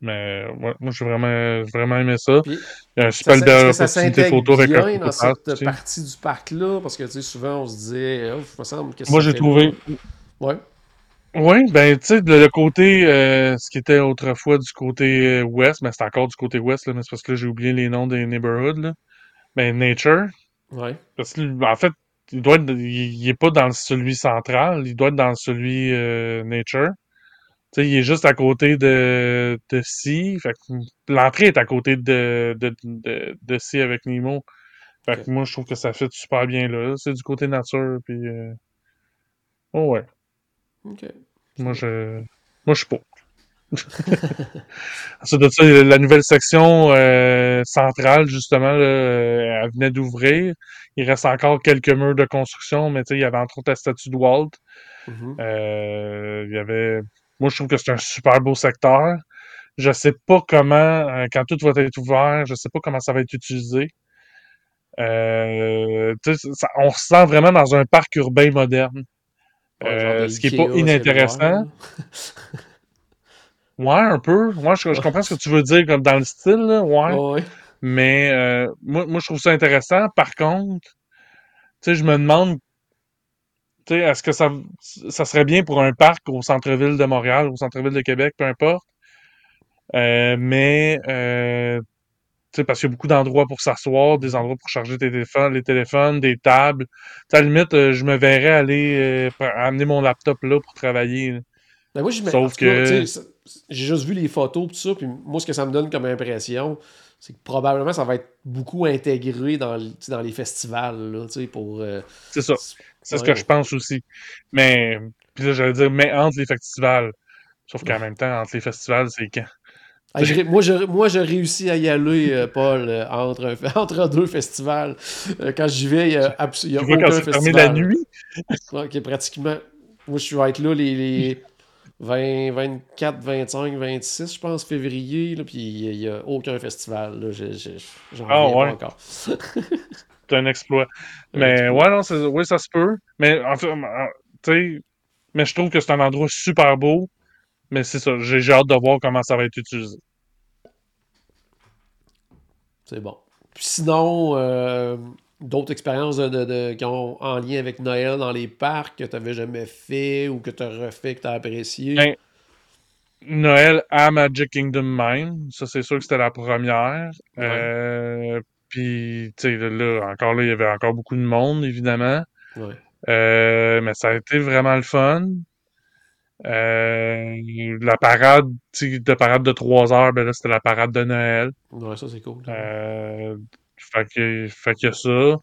Mais ouais, moi, j'ai vraiment, vraiment aimé ça. Puis, Il y a un Ça, ça- ça s'intègre photo avec bien dans cette partie du parc-là? Parce que, tu sais, souvent, on se disait, oh, il me semble que Moi, ça j'ai trouvé. Ouais. Oui, ben, tu sais, le, le côté, euh, ce qui était autrefois du côté euh, ouest, mais c'est encore du côté ouest, là, mais c'est parce que là, j'ai oublié les noms des neighborhoods, là. Ben, Nature. Ouais. Parce que, en fait, il doit être, il, il est pas dans celui central, il doit être dans celui euh, Nature. Tu sais, il est juste à côté de, de Sea. Fait que l'entrée est à côté de, de, de, de Sea avec Nemo. Fait que moi, je trouve que ça fait super bien là. C'est du côté nature, puis... euh, Oh ouais. OK. Moi, je... Moi, je suis pas. Ensuite de ça, la nouvelle section euh, centrale, justement, là, euh, elle venait d'ouvrir. Il reste encore quelques murs de construction, mais il y avait entre autres la statue de Walt. Mhm. Euh, il y avait... Moi, je trouve que c'est un super beau secteur. Je sais pas comment, euh, quand tout va être ouvert, je sais pas comment ça va être utilisé. Ça- on se sent vraiment dans un parc urbain moderne. Euh, ce qui est Ikea pas inintéressant. Ouais, un peu. Moi, je, je comprends ce que tu veux dire comme dans le style, là. Ouais. Mais euh, moi, moi, je trouve ça intéressant. Par contre, tu sais, je me demande, tu sais, est-ce que ça, ça serait bien pour un parc au centre-ville de Montréal, au centre-ville de Québec, peu importe. Euh, mais, sais, parce qu'il y a beaucoup d'endroits pour s'asseoir, des endroits pour charger tes téléphones, les téléphones, des tables. T'sais, à la limite, euh, je me verrais aller euh, amener mon laptop là pour travailler. là. Ben moi, Sauf que- j'ai juste vu les photos tout ça, puis moi, ce que ça me donne comme impression, c'est que probablement ça va être beaucoup intégré dans, dans les festivals, là, pour... euh, C'est ça. C'est ce que je pense aussi. Mais, puis là, j'allais dire, mais entre les festivals. Sauf qu'en même temps, entre les festivals, c'est quand? Ah, je moi, je, moi, j'ai réussi à y aller, euh, Paul, euh, entre, entre deux festivals. Euh, quand j'y vais, il y a, il y a Tu vois aucun quand c'est fermé festival. la nuit? Est pratiquement... Moi, je vais être là les, les 20, 24, 25, 26, je pense, février, là, puis il n'y a aucun festival. Là, Je- je- j'en Ah, pas encore. C'est un exploit. Un Mais exploit. ouais, non, c'est- oui, ça se peut. Mais en fait, sais, mais je trouve que c'est un endroit super beau. Mais c'est ça, j'ai hâte de voir comment ça va être utilisé. C'est bon. Puis sinon, euh, d'autres expériences de, de- de- qui ont en lien avec Noël dans les parcs que tu n'avais jamais fait ou que tu as refait, que tu as apprécié? Ben, Noël à Magic Kingdom même, ça c'est sûr que c'était la première. Ouais. Euh, puis, tu sais, là, encore là, il y avait encore beaucoup de monde, évidemment. Ouais. Euh, mais ça a été vraiment le fun. Euh, la parade, tu sais, de parade de trois heures, ben là, c'était la parade de Noël. Ouais, ça c'est cool. Euh, fait que, fait qu'il y a ça.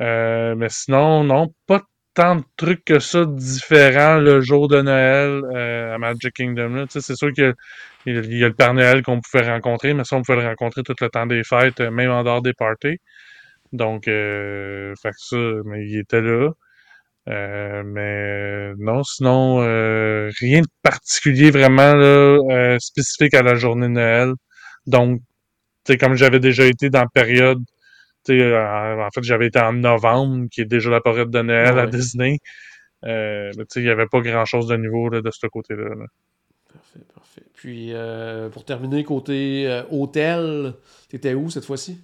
Euh, mais sinon, non, pas tant de trucs que ça différents le jour de Noël euh, à Magic Kingdom. Là. Tu sais, c'est sûr qu'il y a, il y a- il y a le Père Noël qu'on pouvait rencontrer, mais ça, on pouvait le rencontrer tout le temps des fêtes, euh, même en dehors des parties. Donc, euh, fait que ça, mais il était là. Euh, mais non, sinon, euh, rien de particulier vraiment là, euh, spécifique à la journée de Noël. Donc, comme j'avais déjà été dans la période, euh, en fait, j'avais été en novembre, qui est déjà la période de Noël à. Disney. Euh, mais il n'y avait pas grand-chose de nouveau là, de ce côté-là. là. Parfait, parfait. Puis euh, pour terminer, côté euh, hôtel, t'étais où cette fois-ci?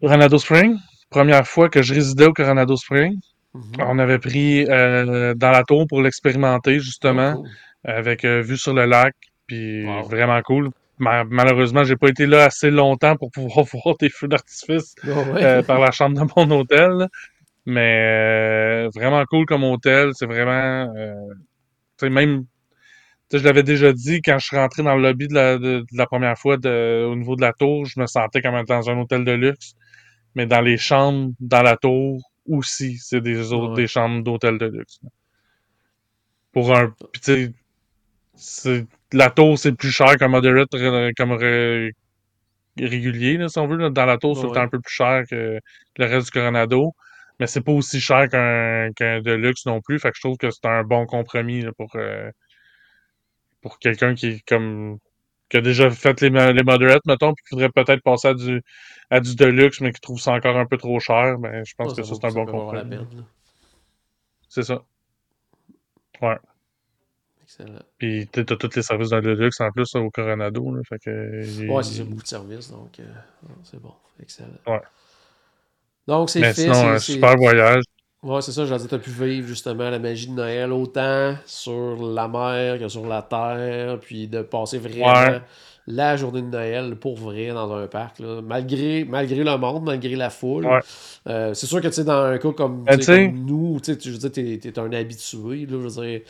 Coronado Springs, première fois que je résidais au Coronado Springs. Mhm. On avait pris euh, dans la tour pour l'expérimenter, justement. Oh, cool. avec euh, vue sur le lac, puis Wow. vraiment cool. Ma- malheureusement, j'ai pas été là assez longtemps pour pouvoir voir des feux d'artifice ouais. euh, par la chambre de mon hôtel, mais vraiment cool comme hôtel. C'est vraiment, tu sais, même, je l'avais déjà dit quand je suis rentré dans le lobby de la, de, de la première fois de- au niveau de la tour, je me sentais comme dans un hôtel de luxe, mais dans les chambres dans la tour aussi, c'est des autres Ouais. des chambres d'hôtel de luxe. Pour un, puis la tour, c'est plus cher qu'un moderate euh, comme ré- régulier, là, si on veut. là. Dans la tour, c'est Ouais. un peu plus cher que le reste du Coronado. Mais c'est pas aussi cher qu'un qu'un Deluxe non plus. Fait que je trouve que c'est un bon compromis là, pour, euh, pour quelqu'un qui est comme qui a déjà fait les, les moderates, mettons, puis qui voudrait peut-être passer à du, à du Deluxe, mais qui trouve ça encore un peu trop cher. Ben, je pense Ouais, que ça, c'est un bon compromis. C'est ça. Excellent. Puis t'as tous les services d'un Deluxe en plus au Coronado. Là, fait que, il- Ouais, c'est ça, beaucoup de services, donc euh, c'est bon. Excellent. Ouais. Donc, c'est Mais fait. sinon, un super voyage. Ouais, c'est ça, je dit, t'as pu vivre justement la magie de Noël autant sur la mer que sur la terre, puis de passer vraiment Ouais. la journée de Noël pour vrai dans un parc, là, malgré, malgré le monde, malgré la foule. Ouais. Euh, c'est sûr que tu sais, dans un cas comme, Ben, comme nous, tu sais, tu- je veux dire, t'es, t'es un habitué, là, je veux dire,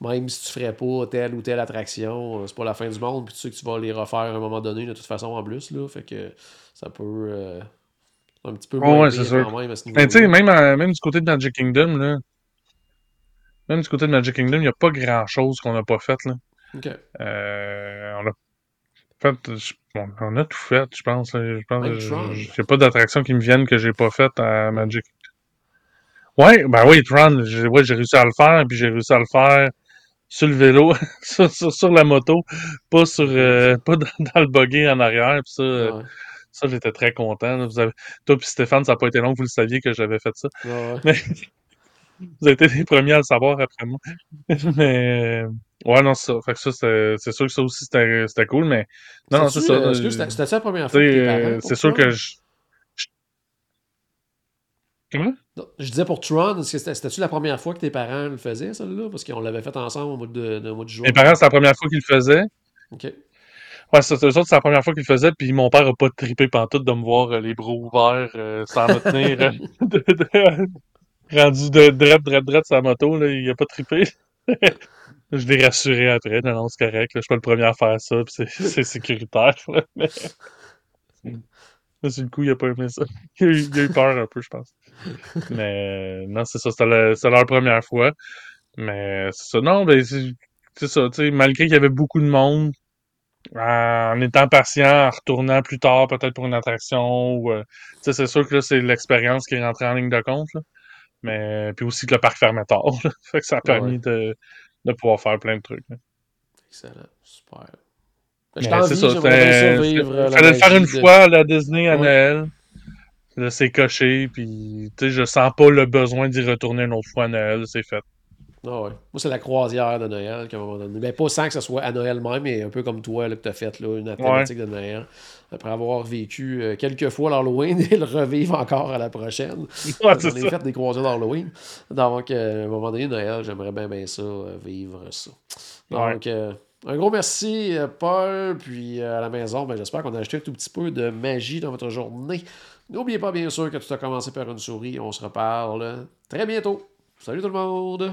même si tu ferais pas telle ou telle attraction, euh, c'est pas la fin du monde, puis tu sais que tu vas les refaire à un moment donné, de toute façon, en plus, là, fait que ça peut... euh, un petit peu moins ouais, c'est sûr. même à ce Mais tu sais, niveau-là. même, à- même du côté de Magic Kingdom, là, même du côté de Magic Kingdom, il n'y a pas grand chose qu'on n'a pas fait. Là. Euh, on a fait, je- bon, on a tout fait, je pense. là. Je pense j'ai pas d'attractions qui me viennent que j'ai pas faites à Magic. Ouais, ben oui, Tron, j'ai ouais, réussi à le faire, puis j'ai réussi à le faire sur le vélo, sur, sur, sur la moto, pas sur euh, pas dans, dans le buggy en arrière, puis ça, euh, Ouais. Ça j'étais très content. là. Vous avez, toi puis Stéphane, ça n'a pas été long, vous le saviez que j'avais fait ça. Ouais. Mais vous avez été les premiers à le savoir après moi. mais ouais, non, c'est ça. Fait que ça, c'est sûr que ça aussi c'était cool, mais non, non, c'est ça. euh, euh, Excuse, c'était- la première fois que euh, c'est sûr que je. je- Comment? Non, je disais pour Tron, que c'était-tu la première fois que tes parents le faisaient, celle-là? Parce qu'on l'avait fait ensemble au mois de, de- au mois de juin. Mes parents, c'est la première fois qu'ils le faisaient. Ok. Ouais, c'est eux autres, c'est la première fois qu'ils le faisaient, puis mon père a pas trippé pantoute de me voir euh, les bras ouverts euh, sans me tenir euh, de, de- rendu de drette, drette, drette sa moto, là, il a pas trippé. Je l'ai rassuré après, non, non, c'est correct, là, je suis pas le premier à faire ça, puis c'est sécuritaire, là, mais... Sur le coup, il a pas aimé ça. Il a eu, il a eu peur un peu, je pense. Mais non, c'est ça, c'était le- c'était leur première fois. Mais c'est ça, non, ben c'est c'est ça, tu sais, malgré qu'il y avait beaucoup de monde, en étant patient, en retournant plus tard, peut-être pour une attraction, ou, euh, c'est sûr que c'est l'expérience qui est rentrée en ligne de compte, là. Mais, puis aussi que le parc fermait tard. Fait que ça a permis Ouais. de, de pouvoir faire plein de trucs, là. Excellent. Super. Je j'aimerais c'est- vivre euh, la fallait le faire une de- fois à la Disney à Ouais. Noël. Là, c'est coché, puis je sens pas le besoin d'y retourner une autre fois à Noël, c'est fait. Ah ouais. Moi, c'est la croisière de Noël qu'à un moment donné. Ben, pas sans que ce soit à Noël même, mais un peu comme toi là, que tu as fait là, une thématique de Noël. Après avoir vécu euh, quelques fois l'Halloween et le revivre encore à la prochaine. Ouais, J'en c'est ai ça. fait des croisières d'Halloween. Donc, euh, à un moment donné, Noël, j'aimerais bien, bien ça, euh, vivre ça. Donc, un gros merci, Paul. Puis à la maison, ben, j'espère qu'on a ajouté un tout petit peu de magie dans votre journée. N'oubliez pas, bien sûr, que tout a commencé par une souris. On se reparle très bientôt. Salut tout le monde!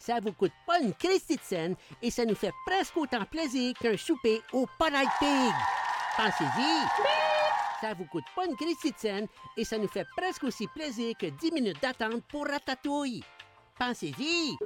Ça vous coûte pas une Christie de scène et ça nous fait presque autant plaisir qu'un souper au Polite Pig. Pensez-y! Ça vous coûte pas une Christie de scène et ça nous fait presque aussi plaisir que 10 minutes d'attente pour Ratatouille. Pensez-y!